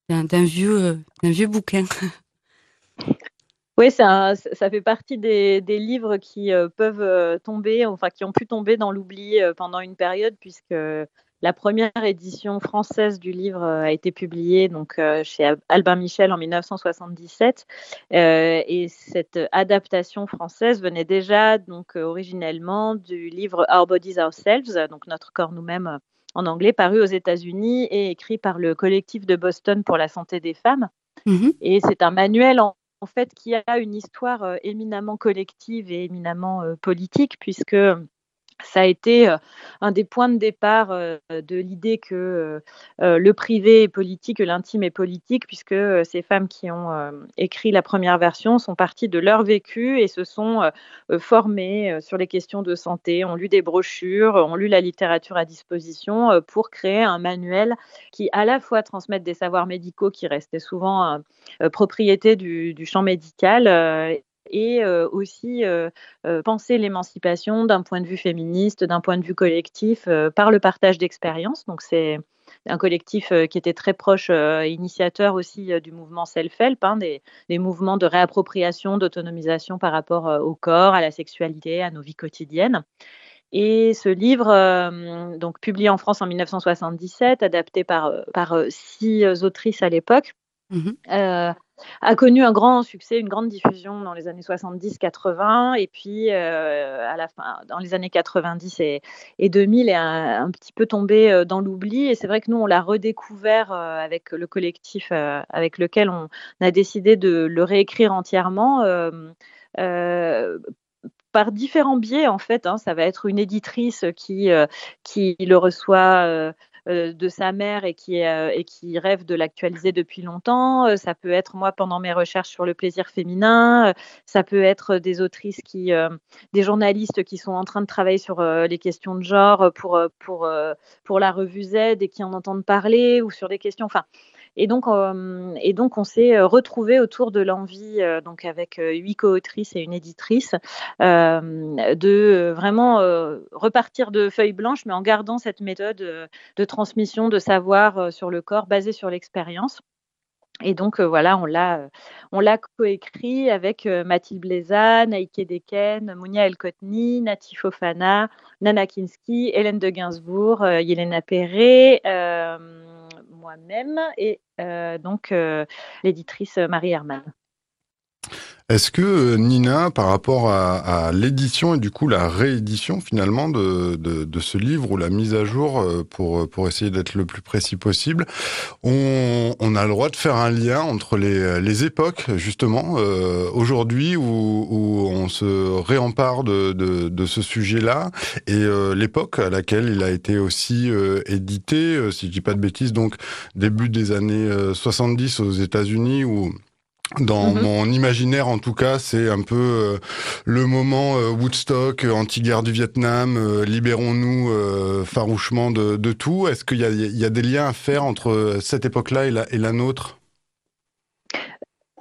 d'un vieux, d'un vieux bouquin? Oui, ça, ça fait partie des, des livres qui euh, peuvent euh, tomber, enfin qui ont pu tomber dans l'oubli euh, pendant une période, puisque la première édition française du livre a été publiée donc chez Albin Michel en 1977, et cette adaptation française venait déjà donc originellement du livre Our Bodies Ourselves, donc notre corps nous-mêmes en anglais, paru aux États-Unis et écrit par le collectif de Boston pour la santé des femmes. Mmh et c'est un manuel en, en fait, qui a une histoire euh, éminemment collective et éminemment euh, politique, puisque ça a été un des points de départ de l'idée que le privé est politique, que l'intime est politique, puisque ces femmes qui ont écrit la première version sont parties de leur vécu et se sont formées sur les questions de santé, ont lu des brochures, ont lu la littérature à disposition pour créer un manuel qui à la fois transmette des savoirs médicaux qui restaient souvent propriété du champ médical et aussi penser l'émancipation d'un point de vue féministe, d'un point de vue collectif, par le partage d'expériences. Donc c'est un collectif qui était très proche, initiateur aussi du mouvement self-help, hein, des, mouvements de réappropriation, d'autonomisation par rapport au corps, à la sexualité, à nos vies quotidiennes. Et ce livre, euh, donc publié en France en 1977, adapté par six autrices à l'époque, mmh euh, a connu un grand succès, une grande diffusion dans les années 70-80 et puis euh, à la fin, dans les années 90 et, et 2000 est un, un, petit peu tombé euh, dans l'oubli et c'est vrai que nous on l'a redécouvert avec le collectif avec lequel on a décidé de le réécrire entièrement par différents biais en fait. Hein, ça va être une éditrice qui qui le reçoit de sa mère et qui, euh, et qui rêve de l'actualiser depuis longtemps. Euh, ça peut être moi pendant mes recherches sur le plaisir féminin. ça peut être des autrices qui, des journalistes qui sont en train de travailler sur les questions de genre pour, pour, pour la revue Z et qui en entendent parler ou sur des questions. Enfin, et donc, euh, et donc on s'est euh, retrouvé autour de l'envie, euh, donc avec huit co-autrices et une éditrice, de vraiment repartir de feuilles blanches, mais en gardant cette méthode de transmission de savoir sur le corps basée sur l'expérience. Et donc voilà, on l'a on l'a coécrit avec Mathilde Bléza, Naïke Deken, Mounia Elkotni, Nati Fofana, Nana Kinski, Hélène de Gainsbourg, Yelena Perret, moi-même et euh, donc euh, l'éditrice Marie Herman. Est-ce que euh, Nina, par rapport à, à l'édition et du coup la réédition finalement de, de, ce livre ou la mise à jour euh, pour, pour essayer d'être le plus précis possible, on, a le droit de faire un lien entre les, les époques justement euh, aujourd'hui où, on se réempare de, ce sujet-là et euh, l'époque à laquelle il a été aussi euh, édité, si je dis pas de bêtises, donc début des années 70 aux États-Unis où Dans Mhm. mon imaginaire, en tout cas, c'est un peu euh, le moment euh, Woodstock, euh, anti-guerre du Vietnam, euh, libérons-nous euh, farouchement de, de tout. Est-ce qu'il y y a des liens à faire entre cette époque-là et la, et la nôtre?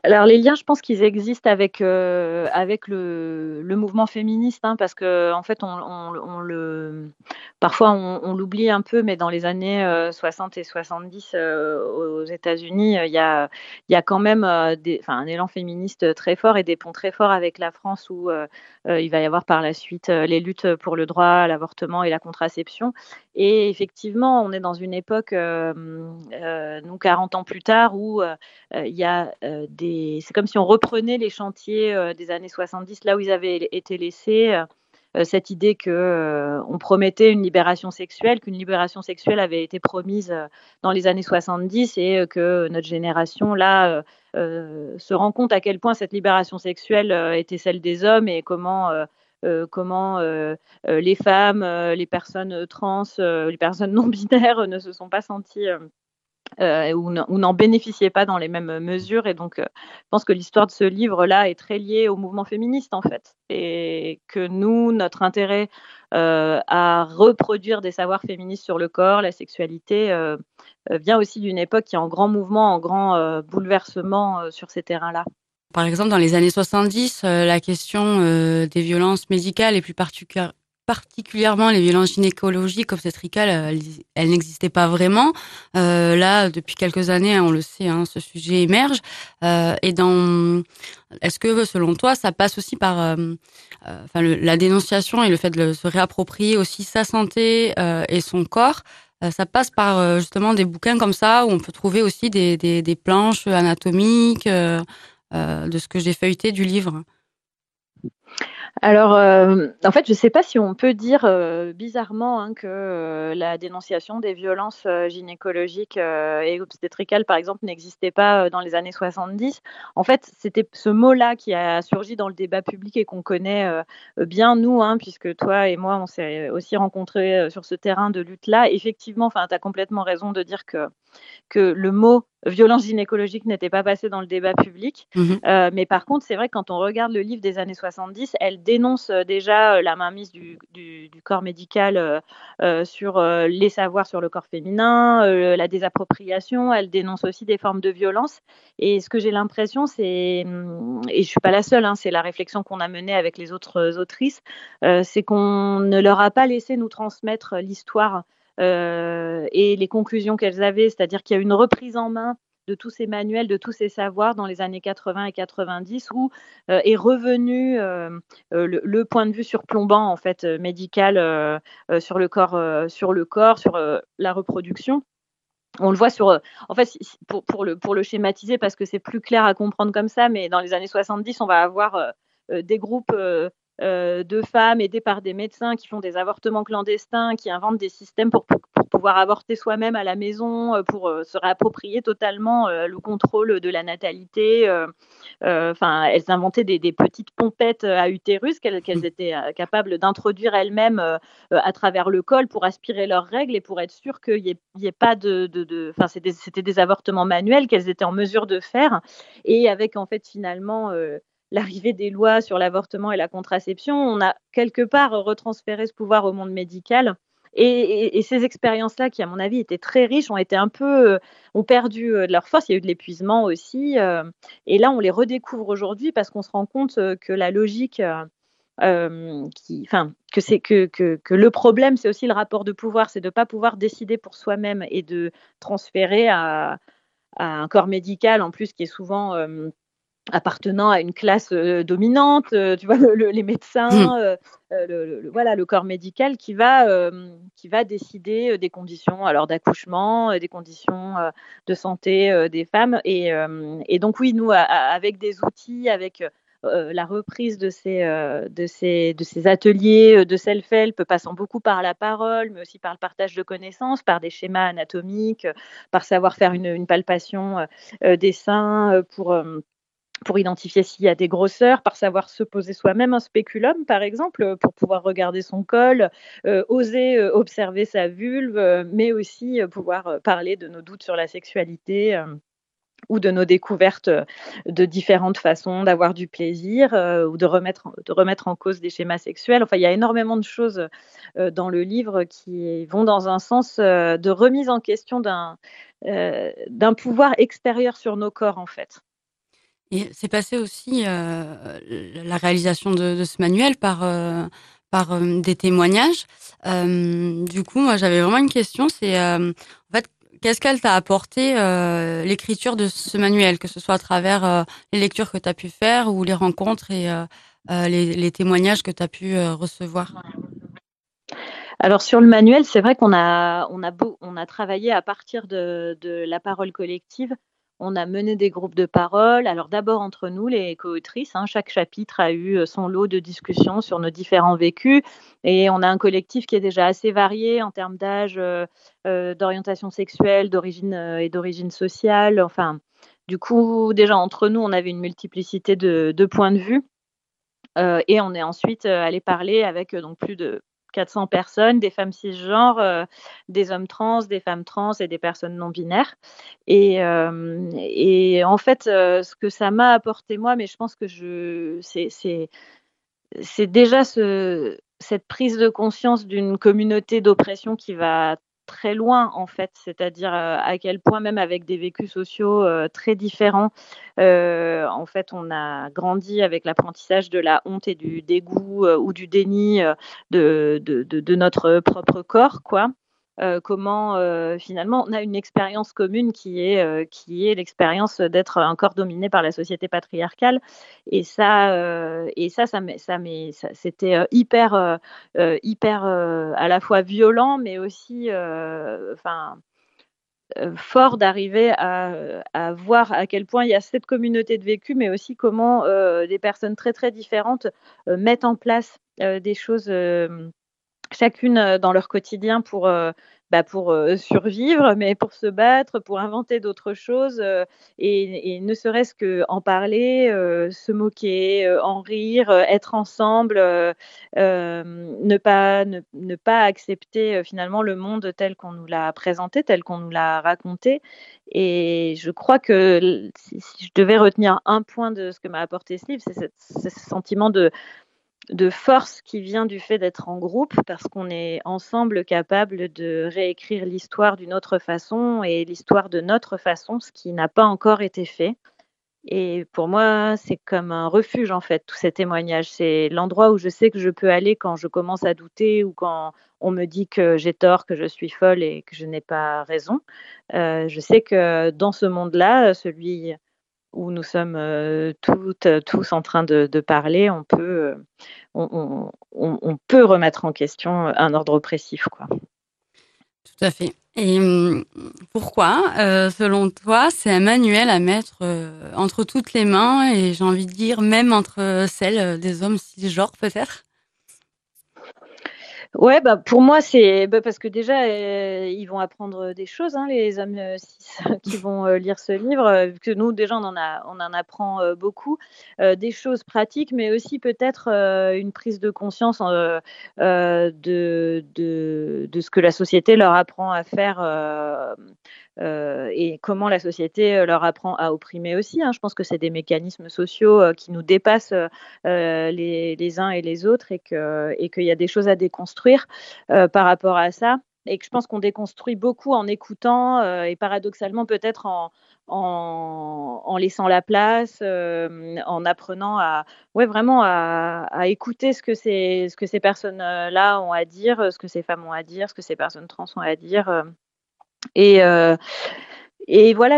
Alors les liens, je pense qu'ils existent avec euh, avec le, le mouvement féministe, hein, parce que en fait, on, on- le parfois on, l'oublie un peu, mais dans les années euh, 60 et 70 euh, aux États-Unis, euh, il y a il y a quand même euh, des, un élan féministe très fort et des ponts très forts avec la France où euh, euh, il va y avoir par la suite euh, les luttes pour le droit à l'avortement et la contraception. Et effectivement, on est dans une époque, euh, euh, nous 40 ans plus tard, où euh, euh, il y a euh, des, c'est comme si on reprenait les chantiers euh, des années 70 là où ils avaient été laissés. euh, euh, cette idée que euh, on promettait une libération sexuelle, qu'une libération sexuelle avait été promise euh, dans les années 70 et euh, que notre génération là euh, euh, se rend compte à quel point cette libération sexuelle euh, était celle des hommes et comment euh, euh, comment euh, euh, les femmes, euh, les personnes trans, euh, les personnes non binaires euh, ne se sont pas senties euh, ou n'en bénéficiaient pas dans les mêmes mesures. Et donc, euh, je pense que l'histoire de ce livre-là est très liée au mouvement féministe, en fait. Et que nous, notre intérêt euh, à reproduire des savoirs féministes sur le corps, la sexualité, euh, vient aussi d'une époque qui est en grand mouvement, en grand bouleversement sur ces terrains-là. Par exemple, dans les années 70, euh, la question des violences médicales et plus particu- particulièrement les violences gynécologiques, obstétricales, euh, elles, elles n'existaient pas vraiment. Euh, là, depuis quelques années, on le sait, hein, ce sujet émerge. Euh, et dans, est-ce que selon toi, ça passe aussi par, enfin, la dénonciation et le fait de se réapproprier aussi sa santé et son corps ça passe par justement des bouquins comme ça où on peut trouver aussi des, des, planches anatomiques de ce que j'ai feuilleté du livre? Alors, euh, en fait, je ne sais pas si on peut dire euh, bizarrement hein, que euh, la dénonciation des violences gynécologiques et obstétricales, par exemple, n'existait pas dans les années 70. En fait, c'était ce mot-là qui a surgi dans le débat public et qu'on connaît bien, nous, hein, puisque toi et moi, on s'est aussi rencontrés sur ce terrain de lutte-là. Effectivement, tu as complètement raison de dire que le mot violence gynécologique n'était pas passé dans le débat public. Mhm. Euh, mais par contre, c'est vrai que quand on regarde le livre des années 70, elle dénonce euh, déjà euh, la mainmise du, du, du corps médical euh, sur euh, les savoirs sur le corps féminin, la désappropriation. Elle dénonce aussi des formes de violence. Et ce que j'ai l'impression, c'est, hum, et je suis pas la seule, hein, c'est la réflexion qu'on a menée avec les autres autrices, c'est qu'on ne leur a pas laissé nous transmettre l'histoire et les conclusions qu'elles avaient, c'est-à-dire qu'il y a une reprise en main de tous ces manuels, de tous ces savoirs dans les années 80 et 90, où euh, est revenu euh, euh, le, point de vue surplombant en fait euh, médical euh, euh, sur le corps, euh, sur le corps, sur euh, la reproduction. On le voit sur, en fait, pour, le, pour le schématiser, parce que c'est plus clair à comprendre comme ça, mais dans les années 70, on va avoir euh, des groupes euh, de femmes aidées par des médecins qui font des avortements clandestins, qui inventent des systèmes pour, pour, pour pouvoir avorter soi-même à la maison, euh, pour se réapproprier totalement euh, le contrôle de la natalité. euh, Enfin, elles inventaient des, des, petites pompettes à utérus qu'elles qu étaient euh, capables d'introduire elles-mêmes euh, à travers le col pour aspirer leurs règles et pour être sûr qu'il n'y ait, ait, pas de... Enfin, de, c'était des, avortements manuels qu'elles étaient en mesure de faire. Et avec, en fait, finalement euh, l'arrivée des lois sur l'avortement et la contraception, on a quelque part retransféré ce pouvoir au monde médical. Et, ces expériences-là, qui à mon avis étaient très riches, ont été un peu, euh, ont perdu euh, de leur force. Il y a eu de l'épuisement aussi. Euh, et là, on les redécouvre aujourd'hui parce qu'on se rend compte que la logique, qui, enfin, que c'est que, que, le problème, c'est aussi le rapport de pouvoir, c'est de ne pas pouvoir décider pour soi-même et de transférer à, un corps médical, en plus, qui est souvent appartenant à une classe euh, dominante, euh, tu vois, le, le, les médecins, mmh. le, le, voilà, le corps médical qui va, euh, qui va décider des conditions alors d'accouchement, des conditions de santé des femmes. Et, euh, et, donc oui, nous, avec des outils, avec euh, la reprise de ces, de ces, de ces ateliers de self-help, passant beaucoup par la parole, mais aussi par le partage de connaissances, par des schémas anatomiques, par savoir faire une, une palpation euh, des seins pour pour identifier s'il y a des grosseurs, par savoir se poser soi-même un spéculum, par exemple, pour pouvoir regarder son col, euh, oser euh, observer sa vulve, euh, mais aussi pouvoir parler de nos doutes sur la sexualité. ou de nos découvertes de différentes façons d'avoir du plaisir ou de remettre, en cause des schémas sexuels. Enfin, il y a énormément de choses dans le livre qui vont dans un sens de remise en question d'un pouvoir extérieur sur nos corps, en fait. Et c'est passé aussi la réalisation de, ce manuel par par des témoignages. du coup, moi, j'avais vraiment une question. C'est en fait Qu'est-ce qu'elle t'a apporté euh, l'écriture de ce manuel, que ce soit à travers euh, les lectures que tu as pu faire ou les rencontres et euh, les, témoignages que tu as pu recevoir? Alors sur le manuel, c'est vrai qu'on a, on a, on a travaillé à partir de la parole collective on a mené des groupes de parole. Alors d'abord entre nous, les co-autrices, hein, chaque chapitre a eu euh, son lot de discussions sur nos différents vécus. Et on a un collectif qui est déjà assez varié en termes d'âge, euh, euh, d'orientation sexuelle, d'origine et d'origine sociale. Enfin, du coup, déjà entre nous, on avait une multiplicité de, de points de vue. et on est ensuite allé parler avec donc plus de 400 personnes, des femmes cisgenres, euh, des hommes trans, des femmes trans et des personnes non binaires. Et, euh, en fait, euh, ce que ça m'a apporté moi, mais je pense que je, c'est, déjà ce, cette prise de conscience d'une communauté d'oppression qui va très loin en fait, c'est-à-dire euh, à quel point même avec des vécus sociaux euh, très différents, euh, en fait on a grandi avec l'apprentissage de la honte et du dégoût ou du déni de, notre propre corps, quoi. Euh, comment euh, finalement on a une expérience commune qui est, euh, est l'expérience d'être un corps dominé par la société patriarcale. Et ça, et ça, ça, ça, ça c'était hyper, hyper à la fois violent, mais aussi, enfin fort d'arriver à, à, voir à quel point il y a cette communauté de vécu, mais aussi comment des personnes très très différentes mettent en place des choses chacune euh, dans leur quotidien pour, euh, bah pour euh, survivre, mais pour se battre, pour inventer d'autres choses, et, ne serait-ce qu'en parler, se moquer, en rire, être ensemble, ne, pas, ne, pas accepter finalement le monde tel qu'on nous l'a présenté, tel qu'on nous l'a raconté. Et je crois que si, je devais retenir un point de ce que m'a apporté ce livre, c'est ce sentiment de de force qui vient du fait d'être en groupe, parce qu'on est ensemble capable de réécrire l'histoire d'une autre façon et l'histoire de notre façon, ce qui n'a pas encore été fait. Et pour moi, c'est comme un refuge, en fait, tous ces témoignages. C'est l'endroit où je sais que je peux aller quand je commence à douter ou quand on me dit que j'ai tort, que je suis folle et que je n'ai pas raison. Euh, je sais que dans ce monde-là, celui où nous sommes euh, toutes, euh, tous en train de, parler, on peut, euh, on, peut remettre en question un ordre oppressif. Quoi. Tout à fait. Et hum, pourquoi, selon toi, c'est un manuel à mettre entre toutes les mains et j'ai envie de dire même entre celles des hommes cisgenres peut-être? Ouais, bah pour moi c'est bah, parce que déjà euh, ils vont apprendre des choses, hein, les hommes euh, qui vont euh, lire ce livre. que nous déjà on en a, on en apprend beaucoup, des choses pratiques, mais aussi peut-être une prise de conscience de, de ce que la société leur apprend à faire euh, et comment la société euh, leur apprend à opprimer aussi. Hein. Je pense que c'est des mécanismes sociaux euh, qui nous dépassent les, uns et les autres et qu'il y a des choses à déconstruire par rapport à ça et que je pense qu'on déconstruit beaucoup en écoutant et paradoxalement peut-être en, laissant la place, en apprenant à, ouais, vraiment à, écouter ce que ces personnes-là ont à dire, ce que ces femmes ont à dire, ce que ces personnes trans ont à dire. Et, euh, et voilà,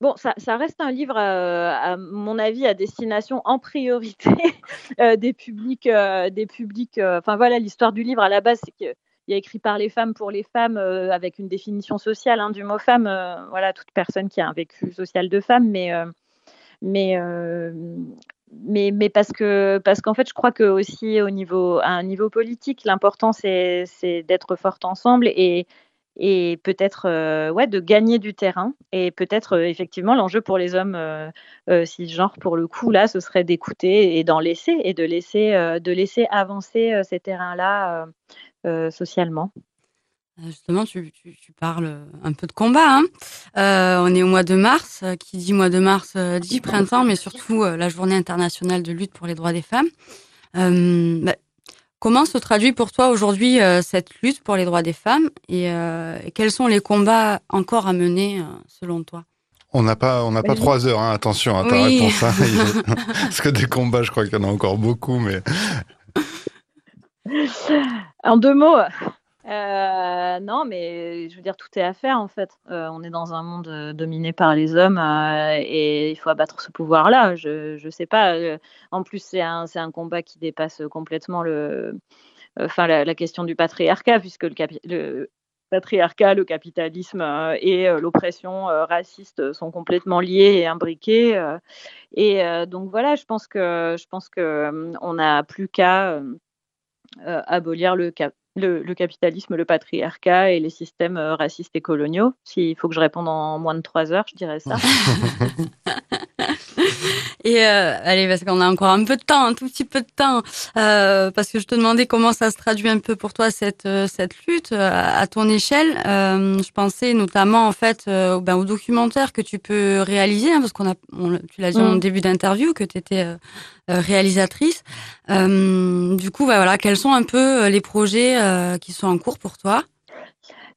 Bon, ça, reste un livre, euh, à mon avis, à destination en priorité euh, des publics, des publics. Enfin voilà, l'histoire du livre à la base, c'est qu'il a écrit par les femmes pour les femmes, avec une définition sociale hein, du mot femme. voilà, toute personne qui a un vécu social de femme, mais parce que parce qu'en fait, je crois que aussi au niveau à un niveau politique, l'important c'est d'être forte ensemble et et peut-être euh, ouais, de gagner du terrain. Et peut-être euh, effectivement l'enjeu pour les hommes euh, cisgenres, pour le coup, là, ce serait d'écouter et d'en laisser et de laisser, de laisser avancer ces terrains-là socialement. Justement, tu, tu, parles un peu de combat. Hein. Euh, on est au mois de mars. Qui dit mois de mars dit printemps, mais surtout la journée internationale de lutte pour les droits des femmes. Euh, bah, comment se traduit pour toi aujourd'hui cette lutte pour les droits des femmes et, et, quels sont les combats encore à mener selon toi? On n'a pas, on n'a pas trois heures. Hein, attention à ta oui. réponse. Hein. Parce que des combats, je crois qu'il y en a encore beaucoup, mais. En deux mots, euh, non, mais je veux dire, tout est à faire en fait. Euh, on est dans un monde euh, dominé par les hommes euh, et il faut abattre ce pouvoir-là. Je ne sais pas. Euh, en plus, c'est un, un combat qui dépasse complètement le, enfin, la, question du patriarcat, puisque le, le patriarcat, le capitalisme et l'oppression raciste sont complètement liés et imbriqués. et donc voilà, je pense que je pense que on n'a plus qu'à abolir le, cap le, le, capitalisme, le patriarcat et les systèmes racistes et coloniaux. S'il faut que je réponde en moins de trois heures, je dirais ça. Et euh, allez, parce qu'on a encore un peu de temps, un tout petit peu de temps, euh, parce que je te demandais comment ça se traduit un peu pour toi cette euh, cette lutte euh, à ton échelle. Euh, je pensais notamment en fait euh, ben, au documentaire que tu peux réaliser, hein, parce qu'on a, on, tu l'as dit mm. en début d'interview que tu étais réalisatrice. du coup, ben, voilà, quels sont un peu les projets qui sont en cours pour toi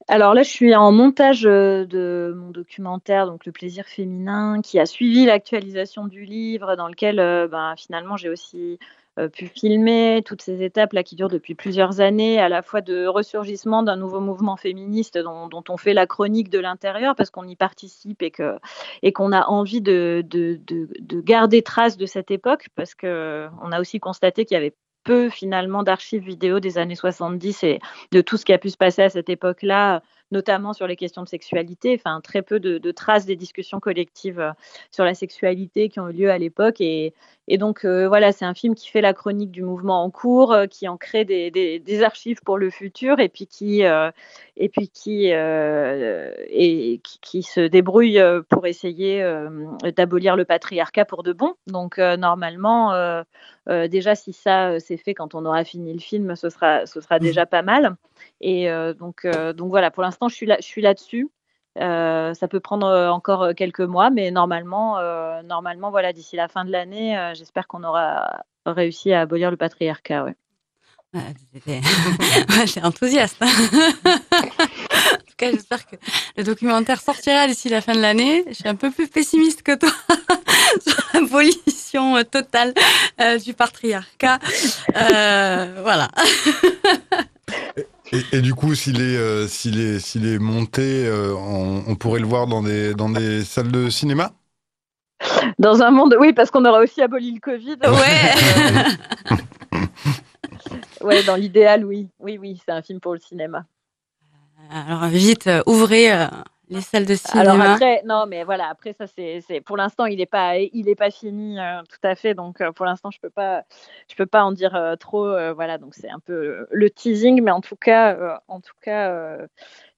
alors là, je suis en montage euh, de mon documentaire, donc Le plaisir féminin, qui a suivi l'actualisation du livre, dans lequel euh, ben, finalement j'ai aussi euh, pu filmer toutes ces étapes là qui durent depuis plusieurs années, à la fois de ressurgissement d'un nouveau mouvement féministe dont, on fait la chronique de l'intérieur parce qu'on y participe et que et qu'on a envie de, de, de, de, garder trace de cette époque parce que on a aussi constaté qu'il y avait peu finalement d'archives vidéo des années 70 et de tout ce qui a pu se passer à cette époque-là, notamment sur les questions de sexualité. Enfin, très peu de, de traces des discussions collectives euh, sur la sexualité qui ont eu lieu à l'époque. Et, et, donc, euh, voilà, c'est un film qui fait la chronique du mouvement en cours, euh, qui en crée des, des, des, archives pour le futur et puis qui, euh, et puis qui, et, qui, qui, se débrouille pour essayer d'abolir le patriarcat pour de bon. Donc, normalement, déjà, si ça s'est fait quand on aura fini le film, ce sera, ce sera déjà pas mal. Et donc, donc voilà, pour l'instant, je suis là, je suis là-dessus. Euh, ça peut prendre encore quelques mois, mais normalement, euh, normalement, voilà, d'ici la fin de l'année, euh, j'espère qu'on aura réussi à abolir le patriarcat. Ouais. J'ai enthousiaste. en tout cas, j'espère que le documentaire sortira d'ici la fin de l'année. Je suis un peu plus pessimiste que toi sur l'abolition totale du patriarcat. voilà. Et, et, du coup, s'il est, euh, s'il est, s'il est monté, euh, on, on, pourrait le voir dans des, dans des salles de cinéma? Dans un monde, oui, parce qu'on aura aussi aboli le Covid. Ouais. ouais, dans l'idéal, oui. Oui, oui, c'est un film pour le cinéma. Alors, vite, euh, ouvrez les salles de cinéma. Alors après, non, mais voilà, après ça, c'est, pour l'instant, il n'est pas, il est pas fini euh, tout à fait, donc euh, pour l'instant, je peux pas, je peux pas en dire euh, trop, voilà, donc c'est un peu le teasing, mais en tout cas, en tout cas,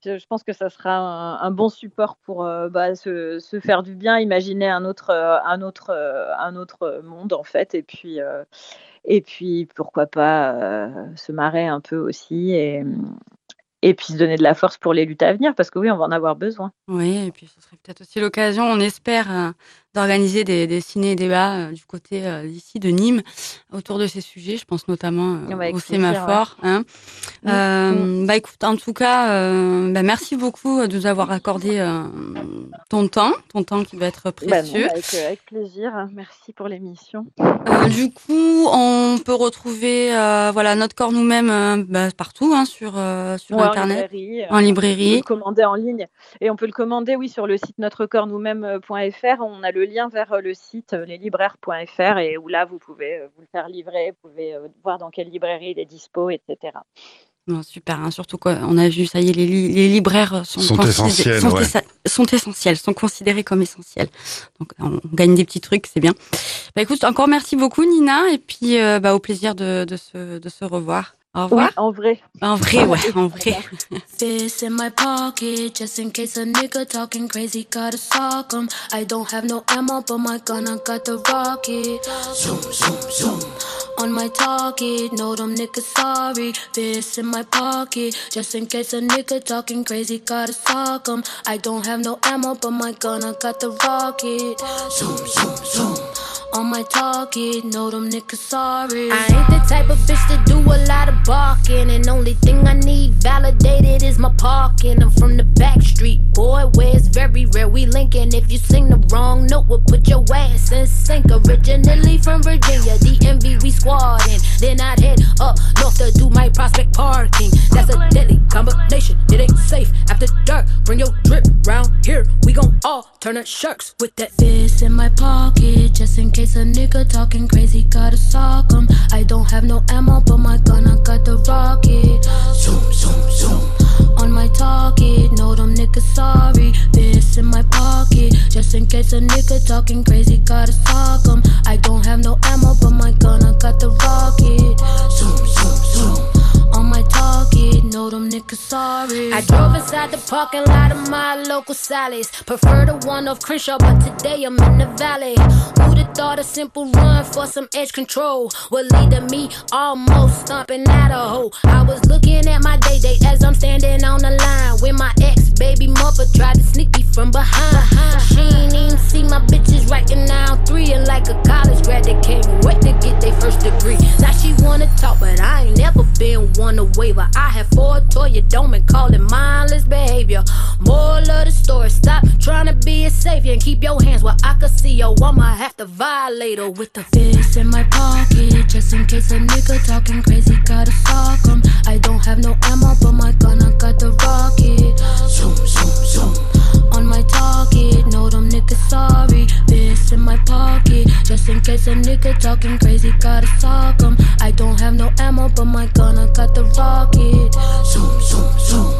je, je, pense que ça sera un, un bon support pour bah, se, se, faire du bien, imaginer un autre, un autre, un autre monde en fait, et puis. et puis pourquoi pas se marrer un peu aussi et, et puis se donner de la force pour les luttes à venir, parce que oui, on va en avoir besoin. Oui, et puis ce serait peut-être aussi l'occasion, on espère, euh, d'organiser des, des ciné-débats euh, du côté euh, d'ici de Nîmes autour de ces sujets. Je pense notamment euh, au sémaphore. Ouais. Hein. Mmh. Euh, bah écoute, en tout cas, bah, merci beaucoup de nous avoir accordé ton temps, ton temps qui va être précieux. Bah non, avec, avec, plaisir. Merci pour l'émission. du coup, on peut retrouver voilà notre corps nous-mêmes bah, partout hein, sur sur ouais, internet, en librairie. En librairie. On peut le commander en ligne et on peut le commander oui sur le site notrecorpsnous-mêmes.fr. On a le lien vers le site leslibraires.fr et où là, vous pouvez vous le faire livrer, vous pouvez voir dans quelle librairie il est dispo, etc. Super, hein, surtout qu'on a vu, ça y est, les, li les libraires sont, sont essentiels, sont, ouais. sont, essentiels, sont considérés comme essentiels. Donc on gagne des petits trucs, c'est bien. Bah écoute, encore merci beaucoup Nina, et puis euh, bah, au plaisir de, de, se, de se revoir. Au revoir. Oui, en vrai. En vrai, ouais, en vrai. This in my pocket, just in case a nigga talking crazy, gotta sock him. I don't have no ammo, but my gun, I got the rocket. Zoom, zoom, zoom. on my target. Know them niggas sorry. This in my pocket. Just in case a nigga talking crazy, gotta sock 'em. I don't have no ammo, but my gun, I got the rocket. Zoom, zoom, zoom. On my target, know them niggas sorry. I ain't the type of bitch to do a lot of barking. And only thing I need validated is my parking. I'm from the back street, boy, where it's very rare we linking. If you sing the wrong note, we'll put your ass in sync. Originally from Virginia, DMV, we squatting. Then I'd head up north to do my prospect parking. That's a deadly combination, it ain't safe. After dark, bring your drip round here. We gon' all turn to sharks with that fist in my pocket. Just in case a nigga talking crazy, gotta sock 'em. I don't have no ammo, but my gun, I got the rocket. Zoom, zoom, zoom. On my target, know them niggas sorry. Fist in my pocket. Just in case a nigga talking crazy, gotta sock 'em. I don't have no ammo, but my gun, I got the rocket. Zoom, zoom, zoom. On my target, know them niggas sorry. I drove inside the parking lot of my local Sally's. Prefer the one of Crenshaw, but today I'm in the valley. Who'd have thought a simple run for some edge control would lead to me almost stomping at a hole? I was looking at my day day as I'm standing on the line when my ex baby mother tried to sneak me from behind. She ain't even see my bitches writing down three and like a college grad that can't wait to get their first degree. Now she wanna talk, but I ain't never been one to waver. I have four Toya Dome and call it mindless behavior. Moral of the story, stop trying to be a savior and keep your hands where I can see yo. I'ma have to violate her with the fist in my pocket. Just in case a nigga talking crazy, gotta fuck 'em. I don't have no ammo, but my gun, I got the rocket. Zoom, zoom, zoom. On my target, know them niggas sorry. Fist in my pocket. Just in case a nigga talking crazy, gotta sock 'em. I don't have no ammo, but my gun, I got the rocket. Zoom, zoom, zoom.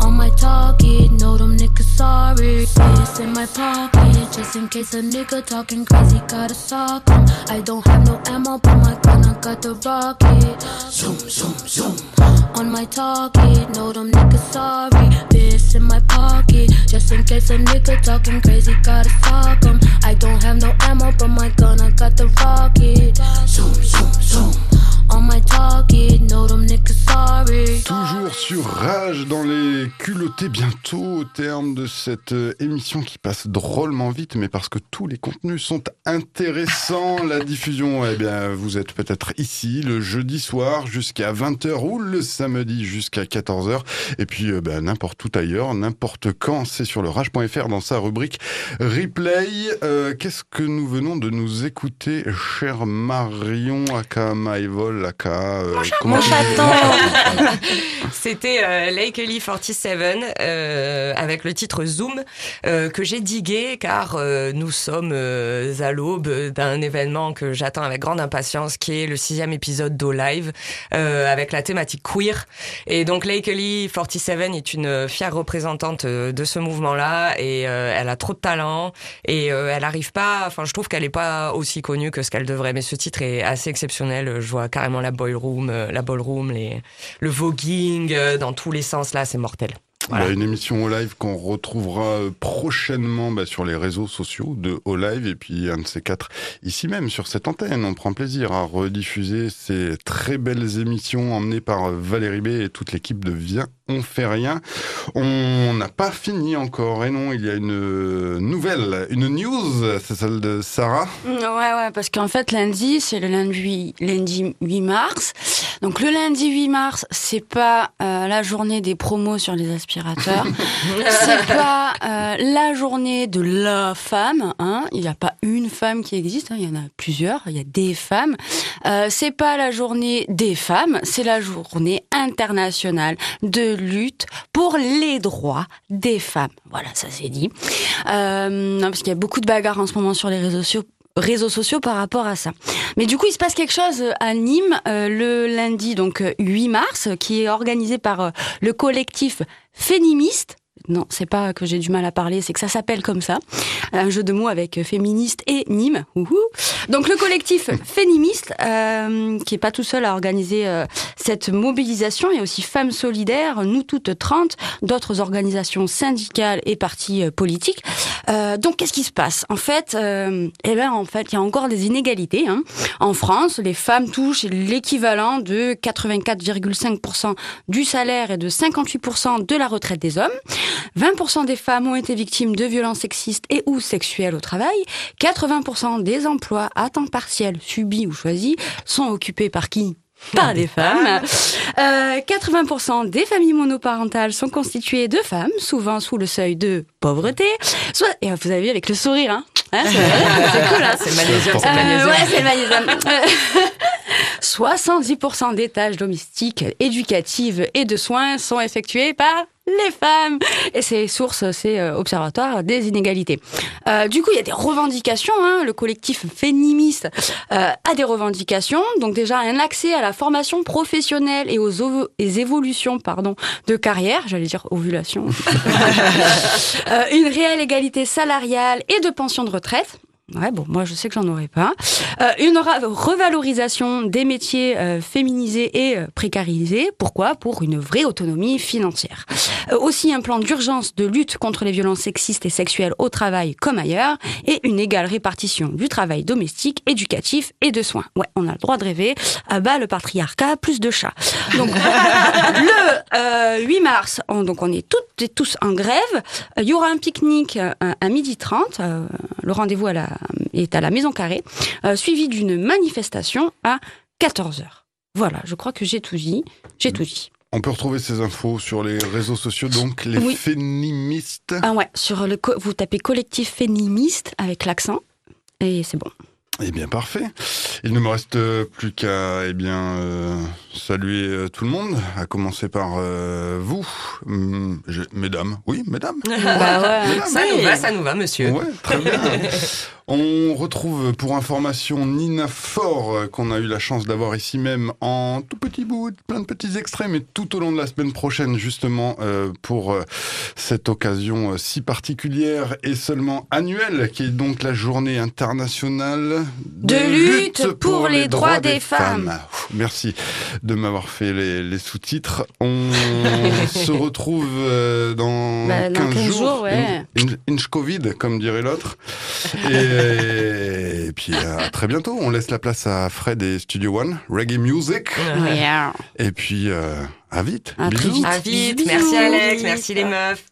On my target, know them niggas sorry. Fist in my pocket, just in case a nigga talking crazy, gotta sock 'em. I don't have no ammo, but my gun, I got the rocket. Zoom, zoom, zoom. On my target, know them niggas sorry. Fist in my pocket, just in case a nigga talking crazy, gotta sock 'em. I don't have no ammo, but my gun, I got the rocket. Zoom, zoom, zoom. Toujours sur Rage dans les culottés, bientôt au terme de cette euh, émission qui passe drôlement vite, mais parce que tous les contenus sont intéressants. La diffusion, eh bien, vous êtes peut-être ici le jeudi soir jusqu'à 20h ou le samedi jusqu'à 14h. Et puis, euh, ben, n'importe où ailleurs, n'importe quand, c'est sur le rage.fr dans sa rubrique replay. Euh, Qu'est-ce que nous venons de nous écouter, cher Marion, aka Maïvol, aka... euh, comment C'était euh, Lake Ellie 47 euh, avec le titre Zoom euh, que j'ai digué car euh, nous sommes euh, à l'aube d'un événement que j'attends avec grande impatience qui est le sixième épisode d'O Live euh, avec la thématique queer. Et donc Lake Ellie 47 est une fière représentante de ce mouvement-là et euh, elle a trop de talent et euh, elle arrive pas, enfin je trouve qu'elle est pas aussi connue que ce qu'elle devrait mais ce titre est assez exceptionnel. Je vois carrément la ballroom, euh, la ballroom, le voguing euh, dans tous les sens là, c'est mortel. Voilà. Bah, une émission au live qu'on retrouvera euh, prochainement bah, sur les réseaux sociaux de au live et puis un de ces quatre ici même sur cette antenne. On prend plaisir à rediffuser ces très belles émissions emmenées par euh, Valérie B et toute l'équipe de Viens on fait rien. On n'a pas fini encore et non, il y a une euh, nouvelle, une news, c'est celle de Sarah. Ouais, ouais, parce qu'en fait, lundi, c'est le lundi, lundi 8 mars. Donc, le lundi 8 mars, c'est pas euh, la journée des promos sur les aspirateurs. c'est pas euh, la journée de la femme. Hein. Il n'y a pas une femme qui existe. hein. Il y en a plusieurs. Il y a des femmes. Euh, c'est pas la journée des femmes. C'est la journée internationale de lutte pour les droits des femmes. Voilà, ça c'est dit. Euh, non, parce qu'il y a beaucoup de bagarres en ce moment sur les réseaux sociaux réseaux sociaux par rapport à ça. Mais du coup, il se passe quelque chose à Nîmes euh, le lundi donc euh, 8 mars qui est organisé par euh, le collectif féministe Non, c'est pas que j'ai du mal à parler, c'est que ça s'appelle comme ça. Un jeu de mots avec féministe et Nîmes. Ouhou. Donc le collectif Fénimiste, euh, qui est pas tout seul à organiser euh, cette mobilisation, il y a aussi Femmes Solidaires, Nous Toutes 30, d'autres organisations syndicales et partis euh, politiques. Euh, donc qu'est-ce qui se passe? En fait, euh, eh ben en fait, il y a encore des inégalités. Hein. En France, les femmes touchent l'équivalent de 84,5% du salaire et de 58% de la retraite des hommes. 20% des femmes ont été victimes de violences sexistes et ou sexuelles au travail. 80% des emplois à temps partiel subis ou choisis sont occupés par qui? Par des femmes. Euh, 80% des familles monoparentales sont constituées de femmes, souvent sous le seuil de pauvreté. Soit, et vous avez vu avec le sourire, hein, Hein, c'est cool, hein C'est Euh, ouais, c'est malaisien. Euh, 70% des tâches domestiques, éducatives et de soins sont effectuées par les femmes. Et c'est source, c'est euh, Observatoire des inégalités. Euh, du coup, il y a des revendications. Hein. Le collectif féministe euh, a des revendications. Donc déjà, un accès à la formation professionnelle et aux, ovo- les évolutions pardon, de carrière, j'allais dire ovulation. Une réelle égalité salariale et de pension de retraite retraite. Ouais, bon, moi je sais que j'en aurais pas. Euh, une revalorisation des métiers euh, féminisés et euh, précarisés. Pourquoi? Pour une vraie autonomie financière. Euh, aussi un plan d'urgence de lutte contre les violences sexistes et sexuelles au travail comme ailleurs, et une égale répartition du travail domestique, éducatif et de soins. Ouais, on a le droit de rêver. À bas le patriarcat, plus de chats. Donc le euh, 8 mars, on, donc on est toutes et tous en grève. Euh, Il y aura un pique-nique euh, à midi 30. euh, le rendez-vous à la- est à la Maison Carrée, euh, suivi d'une manifestation à 14h. Voilà, je crois que j'ai tout dit. J'ai tout dit. On peut retrouver ces infos sur les réseaux sociaux, donc les Oui. féministes. Ah ouais, sur le co- vous tapez collectif féministe avec l'accent et c'est bon. Eh bien, parfait. Il ne me reste euh, plus qu'à eh bien euh, saluer euh, tout le monde, à commencer par euh, vous, Hum, je- mesdames. Oui, mesdames. Bah ouais, Mesdames. ça nous va, ça nous va, monsieur. Ouais, très bien. On retrouve pour information Nina Fort, euh, qu'on a eu la chance d'avoir ici même en tout petit bout, plein de petits extraits, mais tout au long de la semaine prochaine, justement, euh, pour cette occasion si particulière et seulement annuelle, qui est donc la journée internationale De lutte pour les droits des femmes. Merci de m'avoir fait les, les sous-titres. On se retrouve euh, dans, Bah, dans 15, 15 jours. jours, ouais. In- in- Inch Covid, comme dirait l'autre. Et, et puis à très bientôt. On laisse la place à Fred et Studio One, Reggae Music. Yeah. Et puis euh, à vite. À Bisous. vite. À vite. Bisous. Merci Alex, merci les meufs.